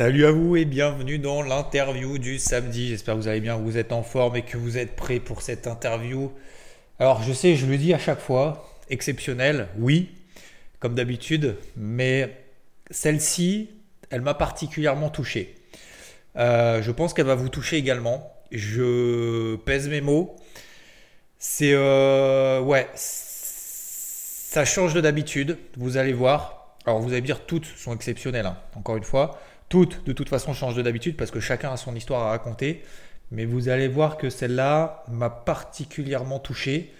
Salut à vous et bienvenue dans l'interview du samedi. J'espère que vous allez bien, que vous êtes en forme et que vous êtes prêts pour cette interview. Alors je sais, je le dis à chaque fois, exceptionnel, oui, comme d'habitude, mais celle-ci, elle m'a particulièrement touché. Euh, je pense qu'elle va vous toucher également. Je pèse mes mots. C'est euh, ouais, ça change de d'habitude. Vous allez voir. Alors vous allez dire toutes sont exceptionnelles. hein, encore une fois, toutes de toute façon changent de d'habitude parce que chacun a son histoire à raconter. Mais vous allez voir que celle-là m'a particulièrement touché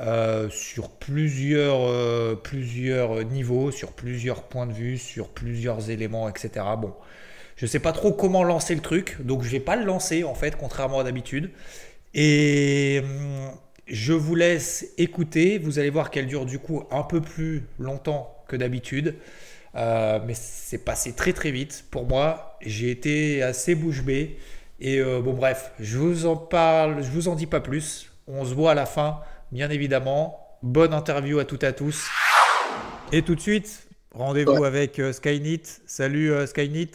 euh, sur plusieurs, euh, plusieurs niveaux, sur plusieurs points de vue, sur plusieurs éléments, etc. Bon, je sais pas trop comment lancer le truc, donc je vais pas le lancer en fait, contrairement à d'habitude. Et hum, je vous laisse écouter. Vous allez voir qu'elle dure du coup un peu plus longtemps que d'habitude. Euh, mais c'est passé très très vite pour moi. J'ai été assez bouche bée. Et euh, bon bref, je vous en parle, je vous en dis pas plus. On se voit à la fin, bien évidemment. Bonne interview à toutes et à tous. Et tout de suite, rendez-vous Ouais. avec euh, Skynit. Salut euh, Skynit.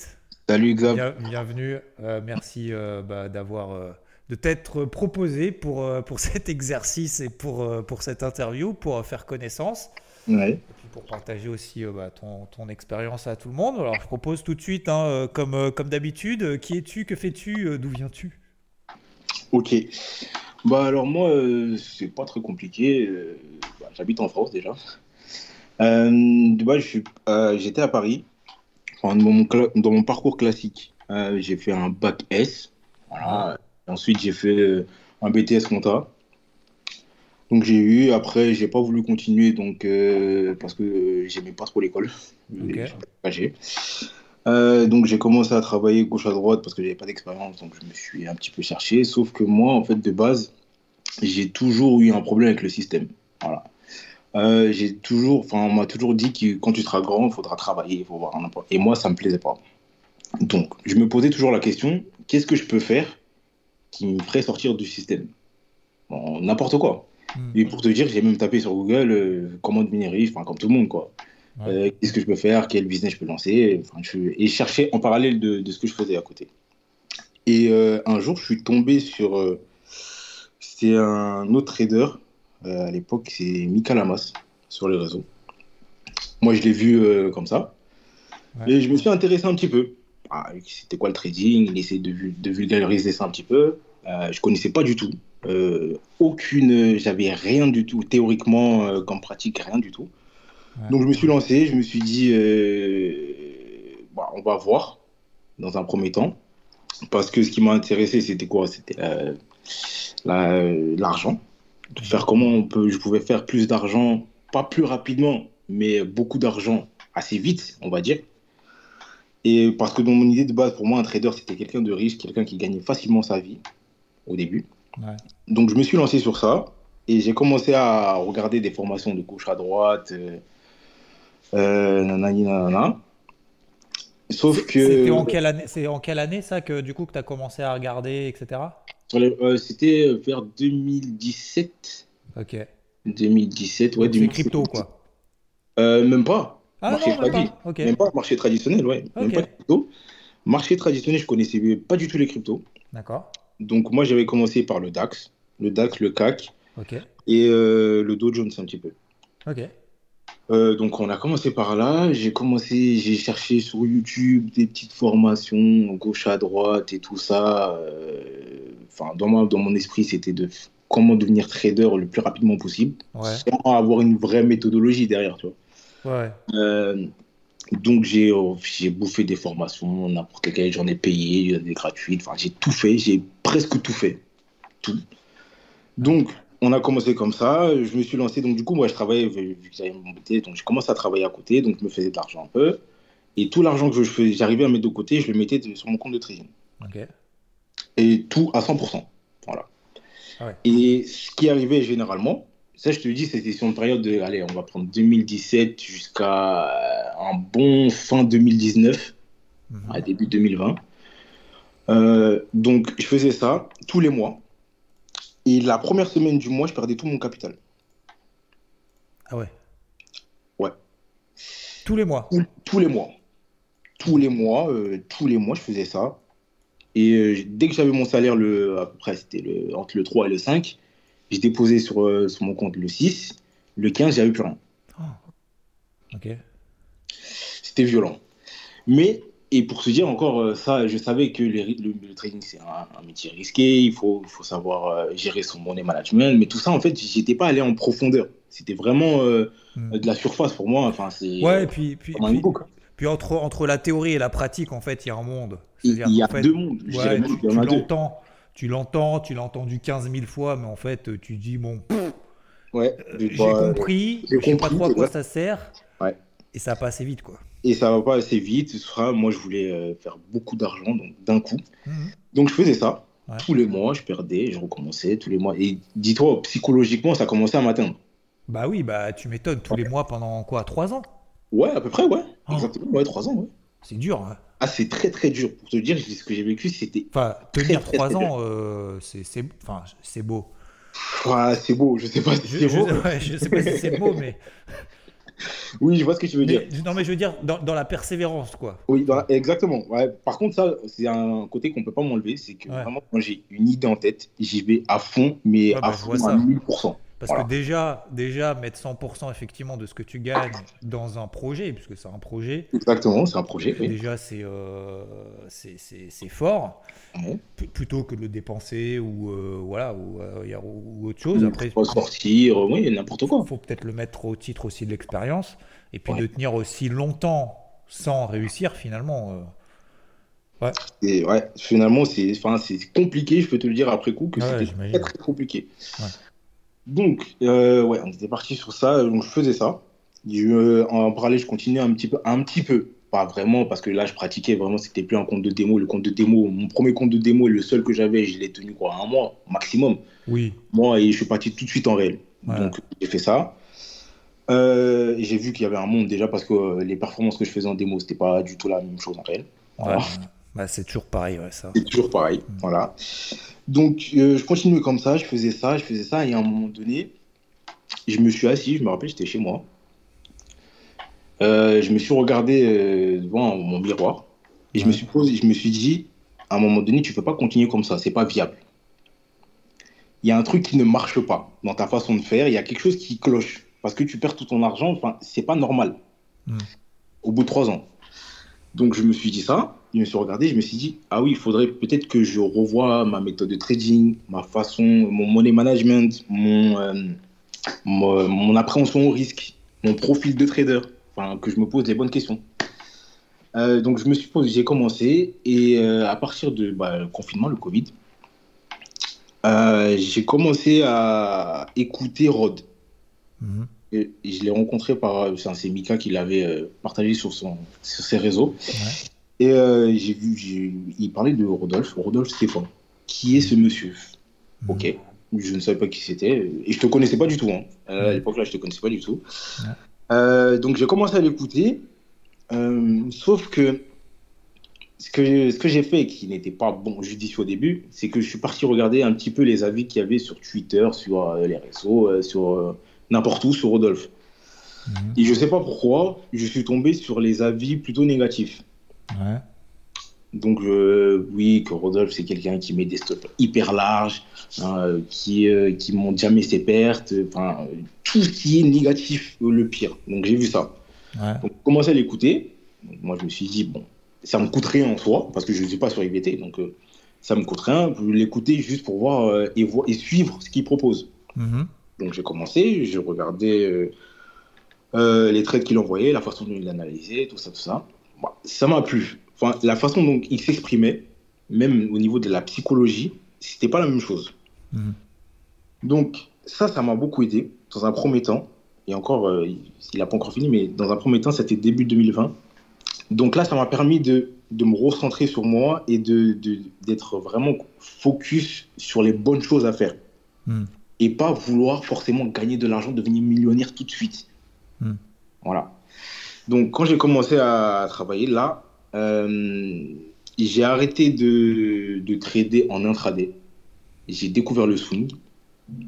Salut Xav. Bien- bienvenue. Merci bah, d'avoir de t'être proposé pour, pour cet exercice et pour, pour cette interview, pour faire connaissance Ouais. Pour partager aussi euh, bah, ton, ton expérience à tout le monde. Alors je propose tout de suite, hein, euh, comme, euh, comme d'habitude, qui es-tu, que fais-tu, d'où viens-tu? Ok. Bah alors moi, euh, c'est pas très compliqué. euh, bah, J'habite en France déjà. Euh, euh, j'étais à Paris. Enfin, dans, mon cla- dans mon parcours classique, j'ai fait un bac S. Voilà. Ensuite, j'ai fait un BTS compta. Donc j'ai eu. Après, j'ai pas voulu continuer donc euh, parce que j'aimais pas trop l'école. Euh, donc j'ai commencé à travailler gauche à droite parce que j'avais pas d'expérience, donc je me suis un petit peu cherché. Sauf que moi, en fait, de base, j'ai toujours eu un problème avec le système. Voilà. Euh, j'ai toujours, enfin, on m'a toujours dit que quand tu seras grand, il faudra travailler, il faut voir un emploi. Et moi, ça me plaisait pas. Donc, je me posais toujours la question qu'est-ce que je peux faire qui me ferait sortir du système? Bon, N'importe quoi. Hmm. Et pour te dire, j'ai même tapé sur Google euh, comment devenir riche, enfin, comme tout le monde, quoi. Ouais. Euh, Qu'est-ce que je peux faire? Quel business je peux lancer? Enfin, je... Et je cherchais en parallèle de, de ce que je faisais à côté. Et euh, un jour, je suis tombé sur. euh, C'était un autre trader. à l'époque, c'est Mika Lamas sur les réseaux. Moi, je l'ai vu comme ça. Ouais. Et je me suis intéressé un petit peu. Ah, C'était quoi le trading? Il essayait de, de vulgariser ça un petit peu. Je connaissais pas du tout. Euh, aucune. J'avais rien du tout. Théoriquement, euh, comme pratique, rien du tout. Ouais. Donc je me suis lancé, je me suis dit, euh, bah, on va voir dans un premier temps. Parce que ce qui m'a intéressé, c'était quoi? C'était la- l'argent. De faire comment on peut, je pouvais faire plus d'argent, pas plus rapidement, mais beaucoup d'argent assez vite, on va dire. Et parce que dans mon idée de base, pour moi, un trader, c'était quelqu'un de riche, quelqu'un qui gagnait facilement sa vie au début. Ouais. Donc je me suis lancé sur ça et j'ai commencé à regarder des formations de gauche à droite, euh, euh, nanani, nanana. Sauf que C'était en quelle année C'est en quelle année ça que du coup que tu as commencé à regarder, etc. euh, c'était vers 2017, Ok. 2017, ouais, Donc, c'est 2017. crypto quoi. Euh, même pas. Ah Marché non, même pas. Ok. Même pas marché traditionnel, ouais. Même Ok. pas crypto. Marché traditionnel, je connaissais pas du tout les cryptos. D'accord. Donc moi, j'avais commencé par le DAX, le DAX, le CAC et euh, le Dow Jones un petit peu. Ok. Euh, donc on a commencé par là. J'ai commencé, j'ai cherché sur YouTube des petites formations gauche à droite et tout ça. Euh, Enfin, dans, ma- dans mon esprit, c'était de comment devenir trader le plus rapidement possible, Ouais. sans avoir une vraie méthodologie derrière, tu vois. Ouais. Euh, donc j'ai euh, j'ai bouffé des formations, n'importe lesquelles, j'en ai payé, il y en a des gratuites. Enfin, j'ai tout fait, j'ai presque tout fait, tout. Donc on a commencé comme ça. Je me suis lancé. Donc du coup, moi, je travaillais vu que j'avais mon donc j'ai commencé à travailler à côté, donc je me faisais de l'argent un peu. Et tout l'argent que je j'arrivais à mettre de côté, je le mettais de- sur mon compte de trading. Ok. Et tout à 100%. Voilà. Ah ouais. Et ce qui arrivait généralement, ça je te dis, c'était sur une période de, allez, on va prendre 2017 jusqu'à un bon fin 2019, Mhm. à début 2020. Euh, donc je faisais ça tous les mois. Et la première semaine du mois, je perdais tout mon capital. Ah ouais. Ouais. Tous les mois. Tous, tous les mois. tous les mois, euh, tous les mois, je faisais ça. Et euh, dès que j'avais mon salaire, le, à peu près, c'était le, entre le 3 et le 5, j'ai déposé sur, sur mon compte le 6. Le 15, j'avais plus rien. Ok. C'était violent. Mais, et pour se dire encore, euh, ça, je savais que les le, le trading, c'est un, un métier risqué, il faut, il faut savoir euh, gérer son money management, mais tout ça, en fait, j'étais pas allé en profondeur. C'était vraiment euh, Hmm. de la surface pour moi. Enfin, c'est Ouais, et puis, puis, puis, entre, entre la théorie et la pratique, en fait, il y a un monde. Il y a fait, deux mondes. Je ouais, tu, l'entends, tu l'entends, tu l'as entendu 15 000 fois, mais en fait, tu dis, bon, Ouais, j'ai bah, compris, je sais pas trop à quoi ça sert, Ouais. et ça passe assez vite, quoi. Et ça va pas assez vite. Ce sera, moi, je voulais euh, faire beaucoup d'argent, donc d'un coup. Mhm. Donc, je faisais ça. Ouais. Tous les mois, je perdais, je recommençais tous les mois. Et dis-toi, psychologiquement, ça commençait à m'atteindre. Bah oui, bah tu m'étonnes, tous les mois pendant quoi, 3 ans? Ouais, à peu près, ouais. Oh. Exactement, ouais, trois ans, ouais. C'est dur, hein. Ah, c'est très, très dur. Pour te dire, ce que j'ai vécu, c'était. Enfin, tenir très, 3 très ans, euh, c'est enfin, c'est beau. C'est beau, je sais pas si Je, c'est je- beau. ouais, je sais pas si c'est beau, mais, Oui, je vois ce que tu veux dire. non, mais je veux dire, dans, dans la persévérance, quoi. Oui, dans la- exactement. Ouais. Par contre, ça, c'est un côté qu'on peut pas m'enlever. C'est que Ouais. vraiment, quand j'ai une idée en tête, j'y vais à fond, mais Ouais, bah, à je fond à 1000%. Parce Voilà. que déjà, déjà, mettre 100% effectivement de ce que tu gagnes dans un projet, puisque c'est un projet, Exactement, c'est un projet. Oui. déjà c'est euh, c'est- fort, Ouais. Plutôt que de le dépenser ou, euh, voilà, ou, euh, ou autre chose. Après, Faut sortir, oui, n'importe quoi. il faut peut-être le mettre au titre aussi de l'expérience, et puis Ouais. de tenir aussi longtemps sans réussir finalement. euh, Et ouais, finalement, c'est compliqué, je peux te le dire après coup, que Ouais, c'était très compliqué. Donc, euh, ouais, on était parti sur ça, donc je faisais ça. Je, euh, en parallèle, je continuais un petit peu, un petit peu, pas vraiment, parce que là, je pratiquais vraiment, c'était plus un compte de démo. Le compte de démo, mon premier compte de démo, le seul que j'avais, je l'ai tenu quoi, un mois maximum. Oui, Moi, et je suis parti tout de suite en réel. Ouais. Donc, j'ai fait ça. Euh, j'ai vu qu'il y avait un monde déjà parce que euh, les performances que je faisais en démo, c'était pas du tout la même chose en réel. ouais. Voilà. Bah, c'est toujours pareil, ouais, ça. C'est toujours pareil. Voilà. Donc, euh, je continuais comme ça, je faisais ça, je faisais ça, et à un moment donné, je me suis assis, je me rappelle, j'étais chez moi. Euh, je me suis regardé euh, devant mon miroir, et je me suis posé, je me suis dit, à un moment donné, tu peux pas continuer comme ça, c'est pas viable. Il y a un truc qui ne marche pas dans ta façon de faire, il y a quelque chose qui cloche, parce que tu perds tout ton argent, enfin, c'est pas normal. Mm. Au bout de trois ans. Donc, je me suis dit ça, je me suis regardé, je me suis dit, ah oui, il faudrait peut-être que je revoie ma méthode de trading, ma façon, mon money management, mon, euh, appréhension au risque, mon profil de trader, enfin, que je me pose les bonnes questions. Euh, donc, je me suis posé, j'ai commencé, et euh, à partir de bah, le confinement, le Covid, j'ai commencé à écouter Rod. Mhm. Et je l'ai rencontré par. C'est Mika qui l'avait euh, partagé sur, son, sur ses réseaux. Et euh, j'ai vu, il parlait de Rodolphe, Rodolphe Stéphane. Qui est ce monsieur? Mhm. Ok. Je ne savais pas qui c'était. Et je te connaissais pas du tout. hein. Euh, à l'époque, là, je te connaissais pas du tout. Ouais. Euh, donc, j'ai commencé à l'écouter. Sauf que ce que, ce que j'ai fait, qui n'était pas bon judicieux au début, c'est que je suis parti regarder un petit peu les avis qu'il y avait sur Twitter, sur euh, les réseaux, euh, sur euh, n'importe où sur Rodolphe. Mhm. Et je sais pas pourquoi, je suis tombé sur les avis plutôt négatifs. Ouais. Donc, euh, oui, que Rodolphe, c'est quelqu'un qui met des stops hyper larges, hein, qui, euh, qui monte jamais ses pertes, enfin, tout ce qui est négatif, le pire. Donc, j'ai vu ça. Ouais. Donc, commencé à l'écouter. Moi, je me suis dit, bon, ça me coûte rien en soi, parce que je ne suis pas sur IVT, donc euh, ça me coûte rien. Je l'écouter juste pour voir euh, et, voir et suivre ce qu'il propose. Mhm. Donc, j'ai commencé, je regardais euh, euh, les trades qu'il envoyait, la façon dont il analysait, tout ça, tout ça. Bon, ça m'a plu. Enfin, la façon dont il s'exprimait, même au niveau de la psychologie, c'était pas la même chose. Mhm. Donc, ça, ça m'a beaucoup aidé dans un premier temps. Et encore, euh, il n'a pas encore fini, mais dans un premier temps, c'était début 2020. Donc là, ça m'a permis de, de me recentrer sur moi et de, de- d'être vraiment focus sur les bonnes choses à faire. Mhm. Et pas vouloir forcément gagner de l'argent, devenir millionnaire tout de suite. Mhm. Voilà. Donc, quand j'ai commencé à travailler là, euh, j'ai arrêté de, de trader en intraday. J'ai découvert le swing.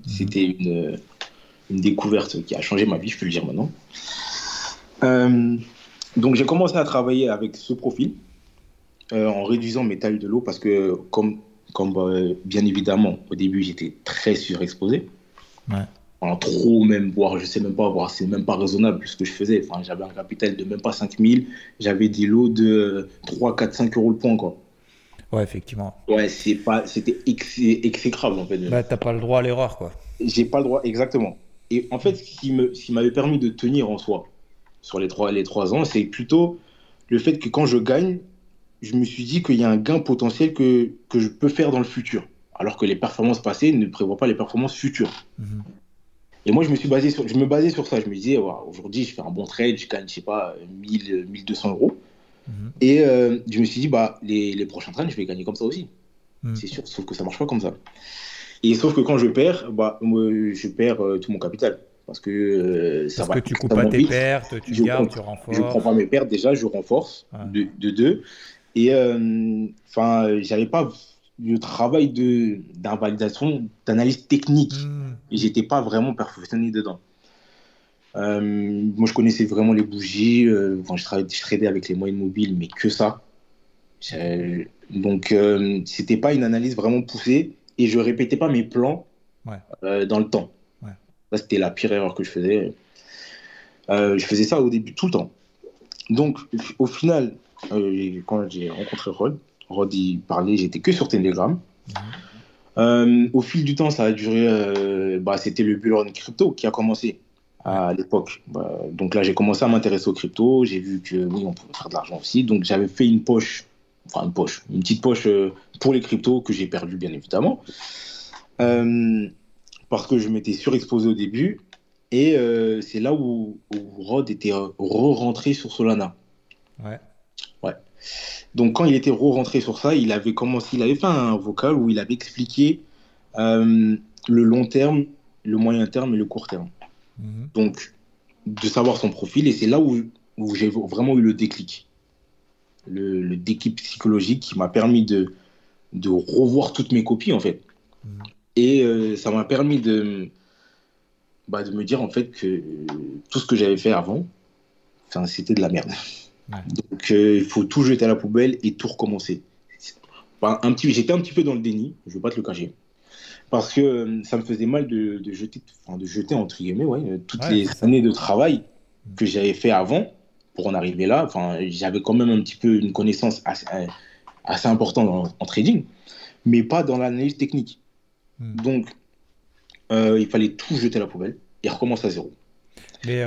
C'était une, une découverte qui a changé ma vie, je peux le dire maintenant. Euh, Donc j'ai commencé à travailler avec ce profil euh, en réduisant mes tailles de l'eau parce que comme, comme euh, bien évidemment au début j'étais très surexposé. Ouais. En trop même, voire je sais même pas, voir c'est même pas raisonnable ce que je faisais. Enfin, j'avais un capital de même pas 5000, j'avais des lots de 3, 4, 5 euros le point quoi. Ouais, effectivement. Ouais, c'est pas, c'était ex- exécrable en fait. Bah, t'as pas le droit à l'erreur, quoi. J'ai pas le droit, exactement. Et en fait, ce qui me, ce qui m'avait permis de tenir en soi sur les trois, les trois ans, c'est plutôt le fait que quand je gagne, je me suis dit qu'il y a un gain potentiel que, que je peux faire dans le futur. Alors que les performances passées ne prévoient pas les performances futures. Mhm. Et moi, je me suis basé sur, je me basais sur ça. Je me disais, ouais, aujourd'hui, je fais un bon trade, je gagne, je sais pas, 1000, 1200 euros. Mhm. Et euh, je me suis dit, bah, les, les prochains trades, je vais gagner comme ça aussi. Mhm. C'est sûr, sauf que ça marche pas comme ça. Et sauf que quand je perds, bah, je perds euh, tout mon capital. Parce que euh, ça Parce va que tu coupes pas tes vite. pertes, tu Je gardes, prends- tu renforces. Je prends pas mes pertes déjà, je renforce Ouais. de, de deux. Et euh, enfin, euh, j'avais pas le travail de d'invalidation, d'analyse technique. Mhm. Et j'étais pas vraiment perfectionné dedans. Euh, moi, je connaissais vraiment les bougies. euh, enfin, je, travaillais, je tradais avec les moyennes mobiles, mais que ça. Donc, euh, c'était pas une analyse vraiment poussée et je répétais pas mes plans Ouais. euh, dans le temps. Ouais. Ça, c'était la pire erreur que je faisais. Euh, je faisais ça au début, tout le temps. Donc, au final, euh, quand j'ai rencontré Rod, Rod, il parlait, j'étais que sur Telegram. Mhm. Euh, au fil du temps, ça a duré. euh, bah, c'était le bull run crypto qui a commencé à l'époque. Bah, donc là, j'ai commencé à m'intéresser aux crypto. J'ai vu que oui, on pouvait faire de l'argent aussi. Donc j'avais fait une poche, enfin une poche, une petite poche euh, pour les cryptos que j'ai perdu bien évidemment, parce que je m'étais surexposé au début. Et c'est là où, où Rod était re-rentré sur Solana. Ouais. Donc quand il était re-rentré sur ça, il avait commencé, il avait fait un vocal où il avait expliqué euh, le long terme, le moyen terme et le court terme. Mhm. Donc de savoir son profil et c'est là où, où j'ai vraiment eu le déclic, le, le déclic psychologique qui m'a permis de, de revoir toutes mes copies en fait. Mhm. Et euh, ça m'a permis de, bah, de me dire en fait que tout ce que j'avais fait avant, c'était de la merde. Ouais. Donc euh, il faut tout jeter à la poubelle et tout recommencer. Enfin, un petit, j'étais un petit peu dans le déni, je vais pas te le cacher, parce que euh, ça me faisait mal de, de jeter, enfin, de jeter entre guillemets, ouais, euh, toutes Ouais, les années de travail que j'avais fait avant pour en arriver là. Enfin, j'avais quand même un petit peu une connaissance assez, assez importante en, en trading, mais pas dans l'analyse technique. Mhm. Donc, euh, il fallait tout jeter à la poubelle et recommencer à zéro. Mais,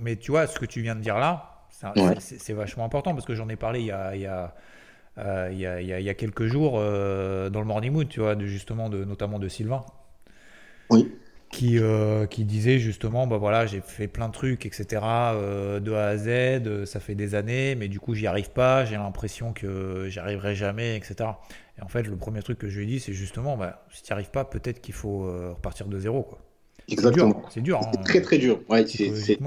mais tu vois, ce que tu viens de dire là, Ouais. c'est- vachement important parce que j'en ai parlé il y a, il y a, euh, il y a, il y a- il y a quelques jours euh, dans le Morning Mood, tu vois, de, justement, de, notamment de Sylvain. Oui. Qui, euh, qui disait justement, bah voilà, j'ai fait plein de trucs, etc., de A à Z, ça fait des années, mais du coup, j'y arrive pas, j'ai l'impression que j'y arriverai jamais, etc. Et en fait, le premier truc que je lui ai dit, c'est justement, bah, si tu n'y arrives pas, peut-être qu'il faut repartir de zéro, quoi. C'est Exactement. dur, c'est dur. hein. C'est très très dur. Ouais, c'est-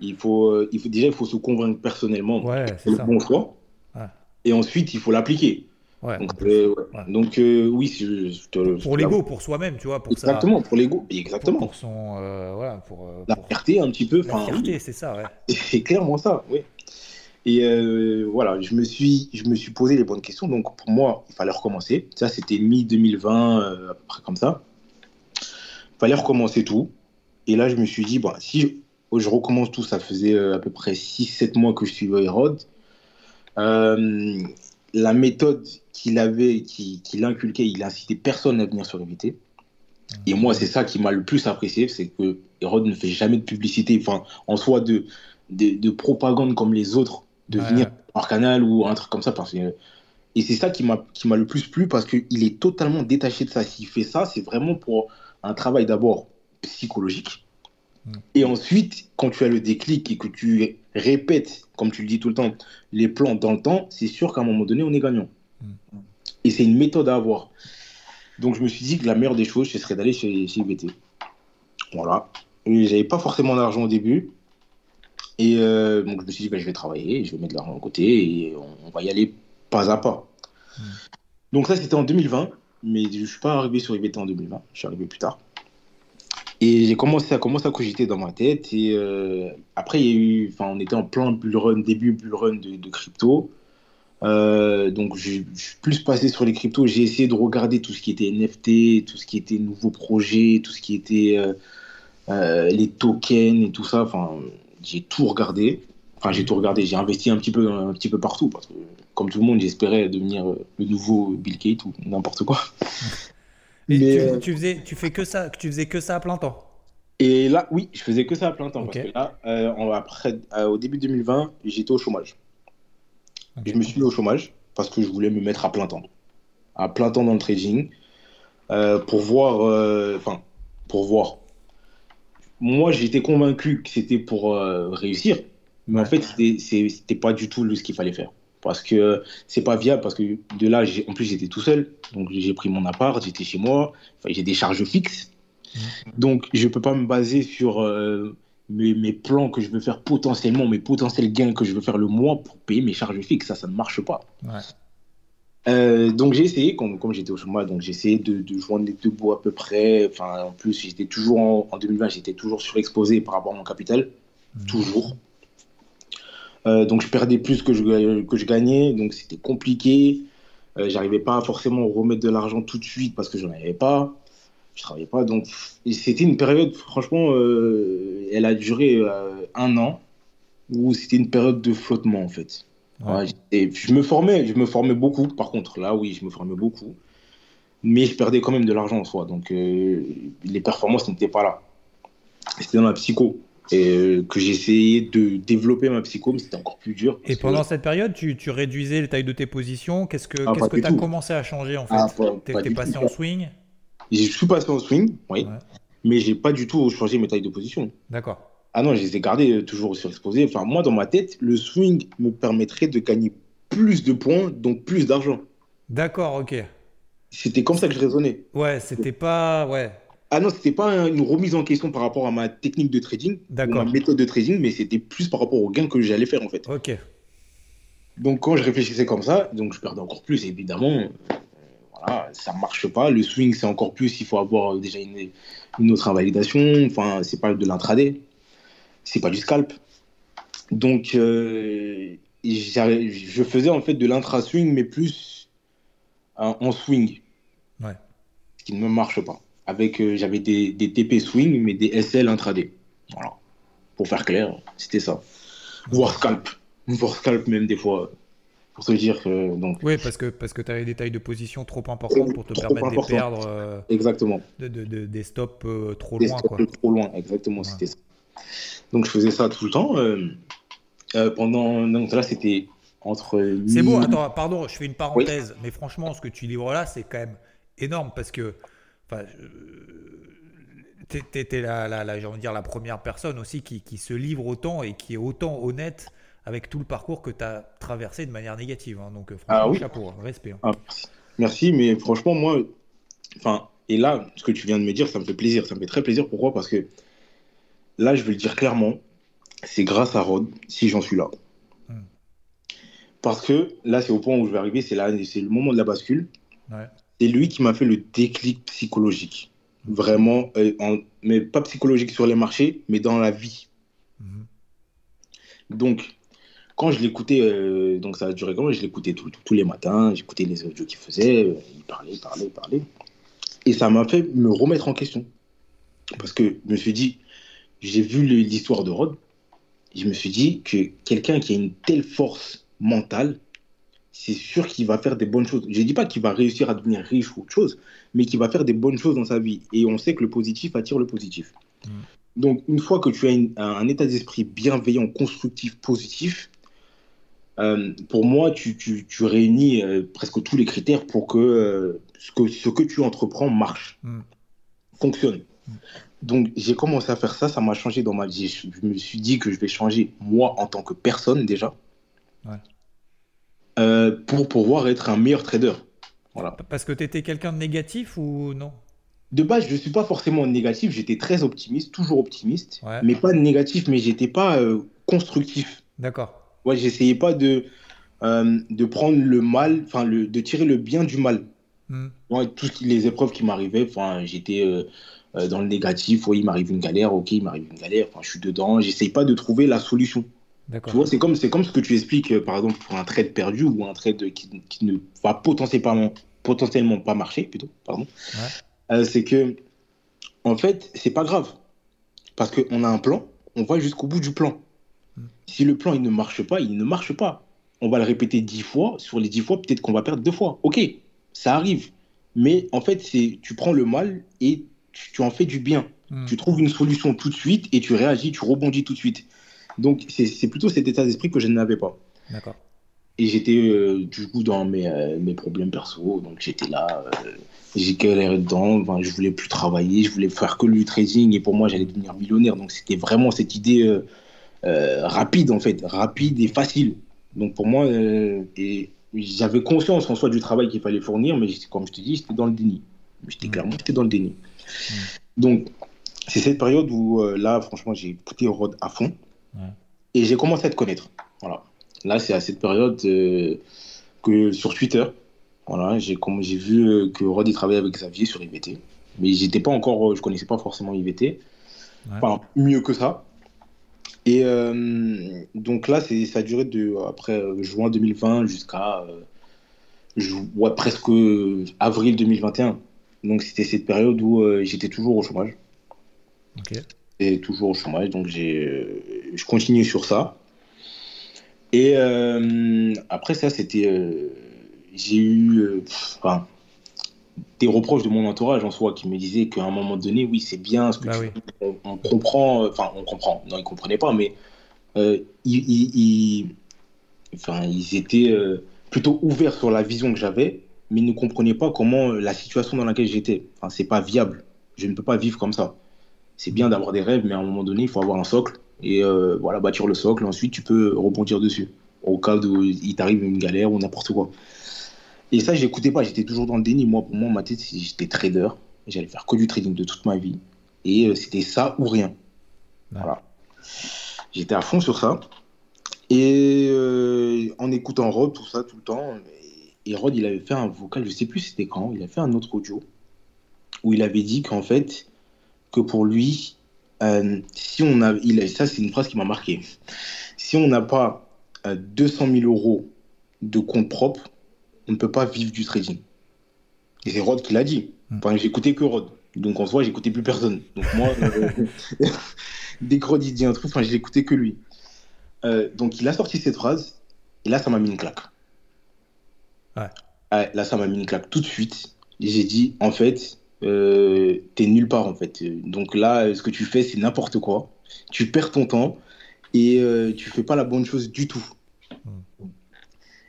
il faut, euh, il faut déjà il faut se convaincre personnellement Ouais, c'est le ça. bon choix. Ouais. Et ensuite, il faut l'appliquer. Ouais. Donc, euh. Donc, euh, oui, je, je te- pour l'ego, pour soi-même, tu vois, pour Exactement, pour l'ego. Exactement. pour son, euh, voilà, pour, La fierté, un petit peu. la fierté, c'est ça, ouais. c'est clairement ça, oui. Et voilà, je me, suis, je me suis posé les bonnes questions. Donc, pour moi, il fallait recommencer. Ça, c'était mi-2020, euh, à peu près comme ça. Il fallait recommencer tout. Et là, je me suis dit, bah, si je, recommence tout, ça faisait euh, à peu près 6-7 mois que je suivais Hérode. Euh, la méthode qu'il avait, qu'il inculquait, il incitait personne à venir sur EVT. Et moi, c'est ça qui m'a le plus apprécié, c'est que Hérode ne fait jamais de publicité, enfin, en soi, de, de, de propagande comme les autres, de Ouais. venir par canal ou un truc comme ça. Parce que, et c'est ça qui m'a le plus plu parce qu'il est totalement détaché de ça. S'il fait ça, c'est vraiment pour un travail d'abord psychologique. Et ensuite, quand tu as le déclic et que tu répètes, comme tu le dis tout le temps, les plans dans le temps, c'est sûr qu'à un moment donné, on est gagnant. Mm. Et c'est une méthode à avoir. Donc je me suis dit que la meilleure des choses, ce serait d'aller chez, chez IBT. Voilà. Et j'avais pas forcément d'argent au début. Et euh, donc je me suis dit, bah, je vais travailler, je vais mettre de l'argent de côté et on, on va y aller pas à pas. Mm. Donc ça, c'était en 2020. Mais je suis pas arrivé sur IBT en 2020. Je suis arrivé plus tard. Et j'ai commencé à commencer à cogiter dans ma tête. Et euh, après, il y a eu, enfin, on était en plein bull run, début bull run de, crypto. Euh, donc, je suis plus passé sur les cryptos. J'ai essayé de regarder tout ce qui était NFT, tout ce qui était nouveaux projets, tout ce qui était euh, les tokens et tout ça. Enfin, j'ai tout regardé. Enfin, j'ai tout regardé. J'ai investi un petit peu, un petit peu partout parce que, comme tout le monde, j'espérais devenir le nouveau Bill Gates ou n'importe quoi. Et Mais, tu, euh, tu faisais, tu fais que ça, tu faisais que ça à plein temps. Et là, oui, je faisais que ça à plein temps. Parce que là, euh, on- après, euh, au début 2020, j'étais au chômage. Je me suis mis au chômage parce que je voulais me mettre à plein temps. À plein temps dans le trading. euh, pour voir. Enfin, pour voir. Moi, j'étais convaincu que c'était pour réussir. Mais en fait, c'était pas du tout ce qu'il fallait faire. Parce que c'est pas viable. Parce que de là, en plus, j'étais tout seul. Donc, j'ai pris mon appart, j'étais chez moi. J'ai des charges fixes. Donc, je peux pas me baser sur euh, mes, mes plans que je veux faire potentiellement, mes potentiels gains que je veux faire le mois pour payer mes charges fixes. Ça, ça ne marche pas. Ouais. Euh, donc, j'ai essayé, comme, comme j'étais au chômage, donc j'ai essayé de, de joindre les deux bouts à peu près. Enfin, en plus, j'étais toujours en, en 2020, j'étais toujours surexposé par rapport à mon capital. Mhm. Toujours. Euh, donc, je perdais plus que je, que je gagnais. Donc, c'était compliqué. Euh, J'arrivais pas forcément à remettre de l'argent tout de suite parce que je n'en avais pas. Je travaillais pas. Donc, c'était une période, franchement, euh, elle a duré euh, un an où c'était une période de flottement, en fait. Ouais. Et je me formais, je me formais beaucoup. Par contre, là, oui, je me formais beaucoup. Mais je perdais quand même de l'argent en soi. Donc, les performances n'étaient pas là. C'était dans la psycho. Et euh, que essayé de développer ma psycho, mais c'était encore plus dur. Et que- pendant cette période, tu, tu réduisais les tailles de tes positions. Qu'est-ce que Ah, qu'est-ce que tu as tout. commencé à changer en fait Ah, pas- T'es pas passé tout. en swing Je suis passé en swing, oui. Ouais. Mais j'ai pas du tout changé mes tailles de position. D'accord. Ah non, je les ai gardées euh, toujours surexposées. Enfin, moi, dans ma tête, le swing me permettrait de gagner plus de points, donc plus d'argent. D'accord, ok. C'était comme ça que je raisonnais. Ouais, c'était pas. Ouais, Ah non, c'était pas un- une remise en question par rapport à ma technique de trading, ma méthode de trading, mais c'était plus par rapport au gain que j'allais faire en fait. Ok. Donc quand je réfléchissais comme ça, donc je perdais encore plus évidemment. Euh, voilà, ça marche pas. Le swing c'est encore plus, il faut avoir déjà une, une autre invalidation. Enfin, c'est pas de l'intraday, c'est pas du scalp. Donc euh, je faisais en fait de l'intra swing, mais plus en, en swing. Ouais. Ce qui ne me marche pas. Avec euh, j'avais des, des TP swing, mais des SL intraday. Voilà. Pour faire clair, c'était ça. Voire scalp. Voire scalp même des fois. Pour te dire que donc Oui, parce que, parce que tu avais des tailles de position trop importantes pour te permettre de perdre euh, exactement. de, de- de- des stops euh, trop Des loin. stops Quoi. trop loin, exactement, Ouais. c'était ça. Donc je faisais ça tout le temps. euh, pendant donc là c'était entre. C'est beau, attends, pardon, je fais une parenthèse, mais franchement, ce que tu livres là, c'est quand même énorme parce que enfin, euh, t'es la, la, envie de dire, la première personne aussi qui, qui se livre autant et qui est autant honnête avec tout le parcours que tu as traversé de manière négative. hein. Donc, euh, franchement, Ah oui. chapeau, hein, respect. hein. Ah, merci. Mais franchement moi, enfin et là ce que tu viens de me dire, ça me fait plaisir, ça me fait très plaisir. Pourquoi? Parce que là je vais le dire clairement, c'est grâce à Rod si j'en suis là. Hmm. Parce que là c'est au point où je vais arriver, c'est là, c'est le moment de la bascule. Ouais. C'est lui qui m'a fait le déclic psychologique. Vraiment, euh, en- mais pas psychologique sur les marchés, mais dans la vie. Mhm. Donc, quand je l'écoutais, euh, donc ça a duré comment Je l'écoutais tous les matins, j'écoutais les audios qu'il faisait, euh, il parlait, il parlait, il parlait. Et ça m'a fait me remettre en question. Parce que je me suis dit, j'ai vu l'histoire de Rod, je me suis dit que quelqu'un qui a une telle force mentale, c'est sûr qu'il va faire des bonnes choses. Je ne dis pas qu'il va réussir à devenir riche ou autre chose, mais qu'il va faire des bonnes choses dans sa vie. Et on sait que le positif attire le positif. Mm. Donc, une fois que tu as une- un, un état d'esprit bienveillant, constructif, positif, euh, pour moi, tu, tu- tu réunis euh, presque tous les critères pour que, euh, ce que ce que tu entreprends marche, Mm. fonctionne. Donc, j'ai commencé à faire ça, ça m'a changé dans ma vie. Je, je me suis dit que je vais changer moi en tant que personne déjà, Ouais. Euh, pour pouvoir être un meilleur trader. Voilà. Parce que tu étais quelqu'un de négatif ou non? De base, je ne suis pas forcément négatif, j'étais très optimiste, toujours optimiste, Ouais. mais pas négatif, mais j'étais pas euh, constructif. D'accord. Ouais, j'essayais pas de, euh, de prendre le mal, enfin, de tirer le bien du mal. Hmm. Ouais, toutes les épreuves qui m'arrivaient, enfin, j'étais, dans le négatif. Oui, il m'arrive une galère, ok, il m'arrive une galère. Enfin, je suis dedans. J'essaye pas de trouver la solution. Tu vois, c'est comme, c'est comme ce que tu expliques, euh, par exemple, pour un trade perdu ou un trade qui, qui ne va potentiellement, potentiellement pas marcher, plutôt, pardon. Euh, c'est que, en fait, c'est pas grave. Parce qu'on a un plan, on va jusqu'au bout du plan. Hmm. Si le plan il ne marche pas, il ne marche pas. On va le répéter dix fois. Sur les dix fois, peut-être qu'on va perdre deux fois. Ok, ça arrive. Mais en fait, c'est tu prends le mal et tu, en fais du bien. Hmm. Tu trouves une solution tout de suite et tu réagis, tu rebondis tout de suite. Donc, c'est plutôt cet état d'esprit que je n'avais pas. D'accord. Et j'étais euh, du coup dans mes, euh, mes problèmes perso. Donc, j'étais là, euh, j'ai galéré dedans. Enfin, je voulais plus travailler, je voulais faire que le trading. Et pour moi, j'allais devenir millionnaire. Donc, c'était vraiment cette idée rapide, en fait, rapide et facile. Donc, pour moi, et j'avais conscience en soi du travail qu'il fallait fournir, mais comme je te dis, j'étais dans le déni. J'étais hmm. clairement j'étais dans le déni. Hmm. Donc, c'est cette période où, là, franchement, j'ai écouté Rod à fond. Et j'ai commencé à te connaître. Voilà. Là, c'est à cette période euh, que sur Twitter, voilà, j'ai j'ai vu euh, que Rod travaillait avec Xavier sur IVT. Mais j'étais pas encore, euh, je connaissais pas forcément IVT. Enfin, mieux que ça. Et donc là, ça a duré de après juin 2020 jusqu'à ouais, presque avril 2021. Donc c'était cette période où j'étais toujours au chômage. Ok et toujours au chômage, donc j'ai, je continue sur ça. Et euh, après ça, c'était, euh, j'ai eu, enfin, des reproches de mon entourage en soi qui me disaient qu'à un moment donné, oui, c'est bien ce que bah on, comprend, enfin, on comprend, non, ils comprenaient pas, mais ils, enfin, ils étaient plutôt ouverts sur la vision que j'avais, mais ils ne comprenaient pas comment la situation dans laquelle j'étais. Enfin, c'est pas viable. Je ne peux pas vivre comme ça c'est bien d'avoir des rêves, mais à un moment donné, il faut avoir un socle et euh, voilà, bâtir le socle. Ensuite, tu peux rebondir dessus au cas où il t'arrive une galère ou n'importe quoi. Et ça, j'écoutais pas, j'étais toujours dans le déni. Moi, pour moi, ma tête, j'étais trader. J'allais faire que du trading de toute ma vie. Et euh, c'était ça ou rien. Voilà. J'étais à fond sur ça. Et euh, en écoutant Rod, tout ça, tout le temps. Et Rod, il avait fait un vocal, je sais plus c'était quand, il a fait un autre audio où il avait dit qu'en fait, que pour lui, euh, si on a, il, ça c'est une phrase qui m'a marqué, si on n'a pas 200 euh, 000 euros de compte propre, on ne peut pas vivre du trading. Et c'est Rod qui l'a dit. Hmm. Enfin, j'écoutais que Rod. Donc en soi, j'écoutais plus personne. Donc moi, euh, dès que Rod il dit un truc, enfin, j'écoutais que lui. donc il a sorti cette phrase, et là, ça m'a mis une claque. Ouais. là, ça m'a mis une claque tout de suite. Et j'ai dit, en fait, euh, t'es nulle part en fait. Donc là, ce que tu fais, c'est n'importe quoi. Tu perds ton temps et euh, tu fais pas la bonne chose du tout. Hmm.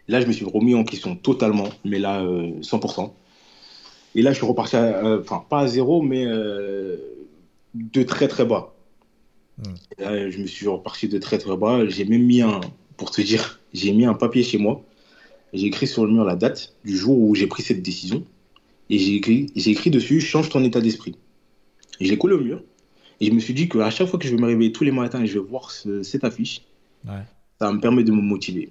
Là, je me suis remis en question totalement, mais là, 100%. Euh, et là, je suis reparti, enfin, pas à zéro, mais de très très bas. Hmm. je me suis reparti de très très bas. J'ai même mis un, pour te dire, j'ai mis un papier chez moi. J'ai écrit sur le mur la date du jour où j'ai pris cette décision. Et j'ai écrit, j'ai écrit dessus change ton état d'esprit. Et je l'ai collé au mur. Et je me suis dit qu'à chaque fois que je vais me réveiller tous les matins et je vais voir cette affiche, ça va me permettre de me motiver.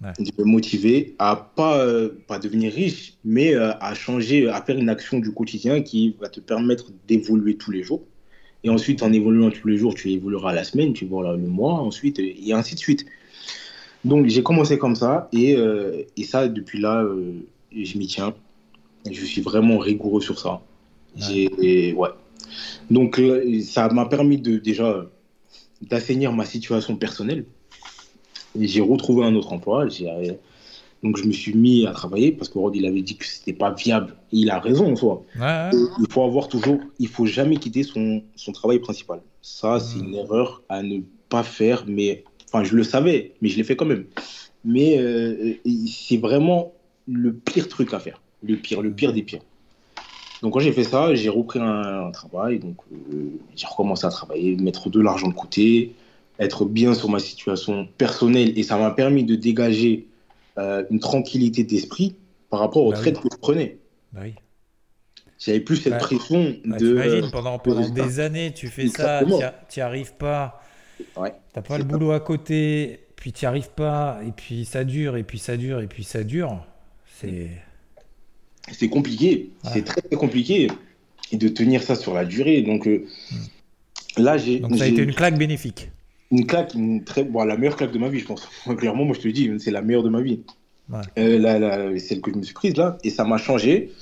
De me motiver à pas, euh, pas devenir riche, mais euh, à changer, à faire une action du quotidien qui va te permettre d'évoluer tous les jours. Et ensuite, en évoluant tous les jours, tu évolueras la semaine, tu évolueras le mois, ensuite, et ainsi de suite. Donc, j'ai commencé comme ça, et, euh, et ça, depuis là, je m'y tiens je suis vraiment rigoureux sur ça. Ouais. ouais. Donc, euh, ça m'a permis de déjà d'assainir ma situation personnelle. J'ai retrouvé un autre emploi. Donc, je me suis mis à travailler parce que Rod, il avait dit que c'était pas viable. Et il a raison en soi. Il faut avoir toujours, il faut jamais quitter son, son travail principal. Ça, c'est une erreur à ne pas faire. Mais, enfin, je le savais, mais je l'ai fait quand même. Mais euh, c'est vraiment le pire truc à faire le pire, le pire des pires. Donc quand j'ai fait ça, j'ai repris un, travail, donc euh, j'ai recommencé à travailler, mettre de l'argent de côté, être bien sur ma situation personnelle, et ça m'a permis de dégager euh, une tranquillité d'esprit par rapport aux bah traites que je prenais. Bah oui. J'avais plus cette bah, pression bah, de. Imagine, pendant, pendant des années, tu fais ça, tu n'y arrives pas, ouais. t'as pas le boulot à côté, puis tu n'y arrives pas, et puis ça dure, et puis ça dure, et puis ça dure. C'est c'est compliqué. C'est très, très compliqué. de tenir ça sur la durée. Donc euh, là, j'ai. Donc ça a été une claque bénéfique. une claque, une très, bon, la meilleure claque de ma vie, je pense. Clairement, moi, je te le dis, c'est la meilleure de ma vie. Ouais. Euh, celle que je me suis prise là, et ça m'a changé.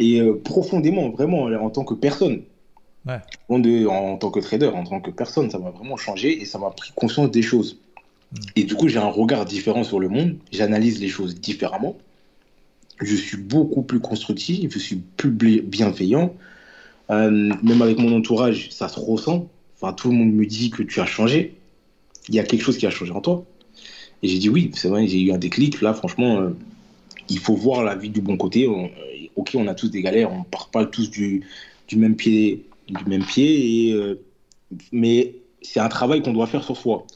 Et euh, profondément, vraiment, en tant que personne. Ouais. En, de- en tant que trader, en tant que personne, ça m'a vraiment changé et ça m'a pris conscience des choses. Mm. Et du coup, j'ai un regard différent sur le monde, j'analyse les choses différemment. Je suis beaucoup plus constructif, je suis plus bienveillant. Euh, même avec mon entourage, ça se ressent. Enfin, tout le monde me dit que tu as changé. Il y a quelque chose qui a changé en toi. Et j'ai dit oui, c'est vrai, j'ai eu un déclic. Là, franchement, euh, il faut voir la vie du bon côté. Euh, ok, on a tous des galères, on part pas tous du, même pied, du même pied. Euh, mais c'est un travail qu'on doit faire sur soi.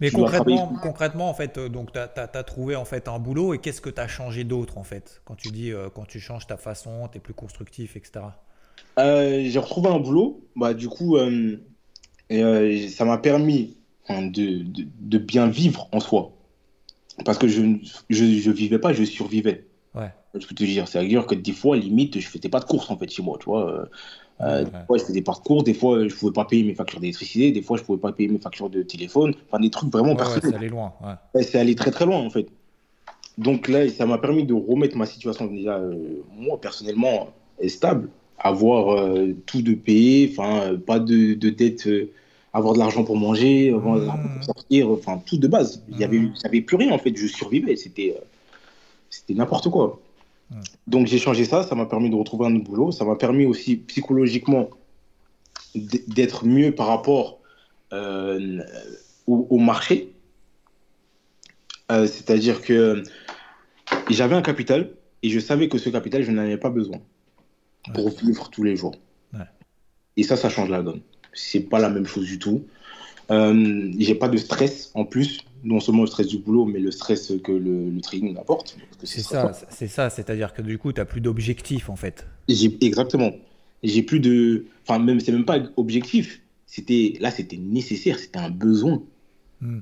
Mais Tu concrètement, concrètement, en fait, euh, donc tu as, trouvé en fait un boulot et qu'est-ce que tu as changé d'autre en fait quand tu dis euh, quand tu changes ta façon, tu es plus constructif, etc. Euh, j'ai retrouvé un boulot. Bah, du coup, euh, et, ça m'a permis hein, de, de, de bien vivre en soi. Parce que je ne vivais pas, je survivais. Ouais. Je peux te dire, c'est-à-dire que des fois, limite, je faisais pas de courses en fait chez moi, tu vois. Euh, Ouais. Des fois, je faisais pas de courses, des fois, je pouvais pas payer mes factures d'électricité, des fois, je pouvais pas payer mes factures de téléphone. Enfin, des trucs vraiment Ouais, ouais, personnels. c'est allé loin. c'est allé très très loin en fait. Donc là, ça m'a permis de remettre ma situation déjà, euh, moi personnellement, euh, stable, avoir euh, tout de payer, enfin, pas de, de dette, avoir de l'argent pour manger, avoir de l'argent pour sortir, enfin, tout de base. Il y avait, Mhm. j'avais plus rien en fait, je survivais, c'était, c'était n'importe quoi. Mhm. Donc j'ai changé ça, ça m'a permis de retrouver un autre boulot, ça m'a permis aussi psychologiquement d'être mieux par rapport euh, au, au marché. Euh, C'est-à-dire que j'avais un capital et je savais que ce capital, je n'en avais pas besoin pour vivre tous les jours. Ouais. Et ça, ça change la donne. C'est pas la même chose du tout. Euh, j'ai pas de stress en plus, non seulement le stress du boulot, mais le stress que le, le trading apporte. C'est ça, c'est ça, c'est-à-dire que du coup, tu plus d'objectif en fait. Exactement. J'ai plus de, enfin même c'est même pas objectif. C'était là, c'était nécessaire, c'était un besoin. Hmm.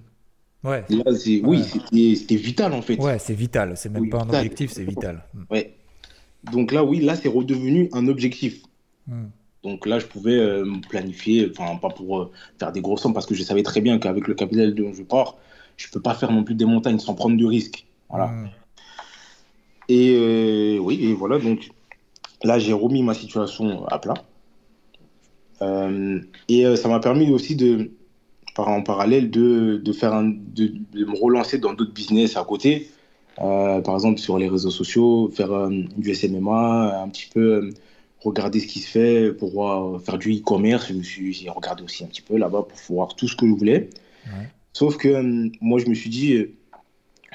Ouais, Là, c'est oui, Ouais. c'était vital en fait. ouais, c'est vital. C'est même Oui, pas un vital. objectif, c'est vital. Hmm. Ouais. Donc là, oui, là, c'est redevenu un objectif. Hmm. Donc là, je pouvais euh, planifier, enfin, pas pour euh, faire des grosses sommes, parce que je savais très bien qu'avec le capital dont je pars, je peux pas faire non plus des montagnes sans prendre de risques. Voilà. Hmm. Et euh, oui, et voilà, donc là, j'ai remis ma situation à plat. Euh, et euh, ça m'a permis aussi de, en parallèle, de, de, faire un, de, de me relancer dans d'autres business à côté. Euh, par exemple, sur les réseaux sociaux, faire du SMMA, un petit peu regarder ce qui se fait pour faire du e-commerce. Je me suis- J'ai regardé aussi un petit peu là-bas pour voir tout ce que je voulais. Ouais. Sauf que euh, moi, je me suis dit, euh,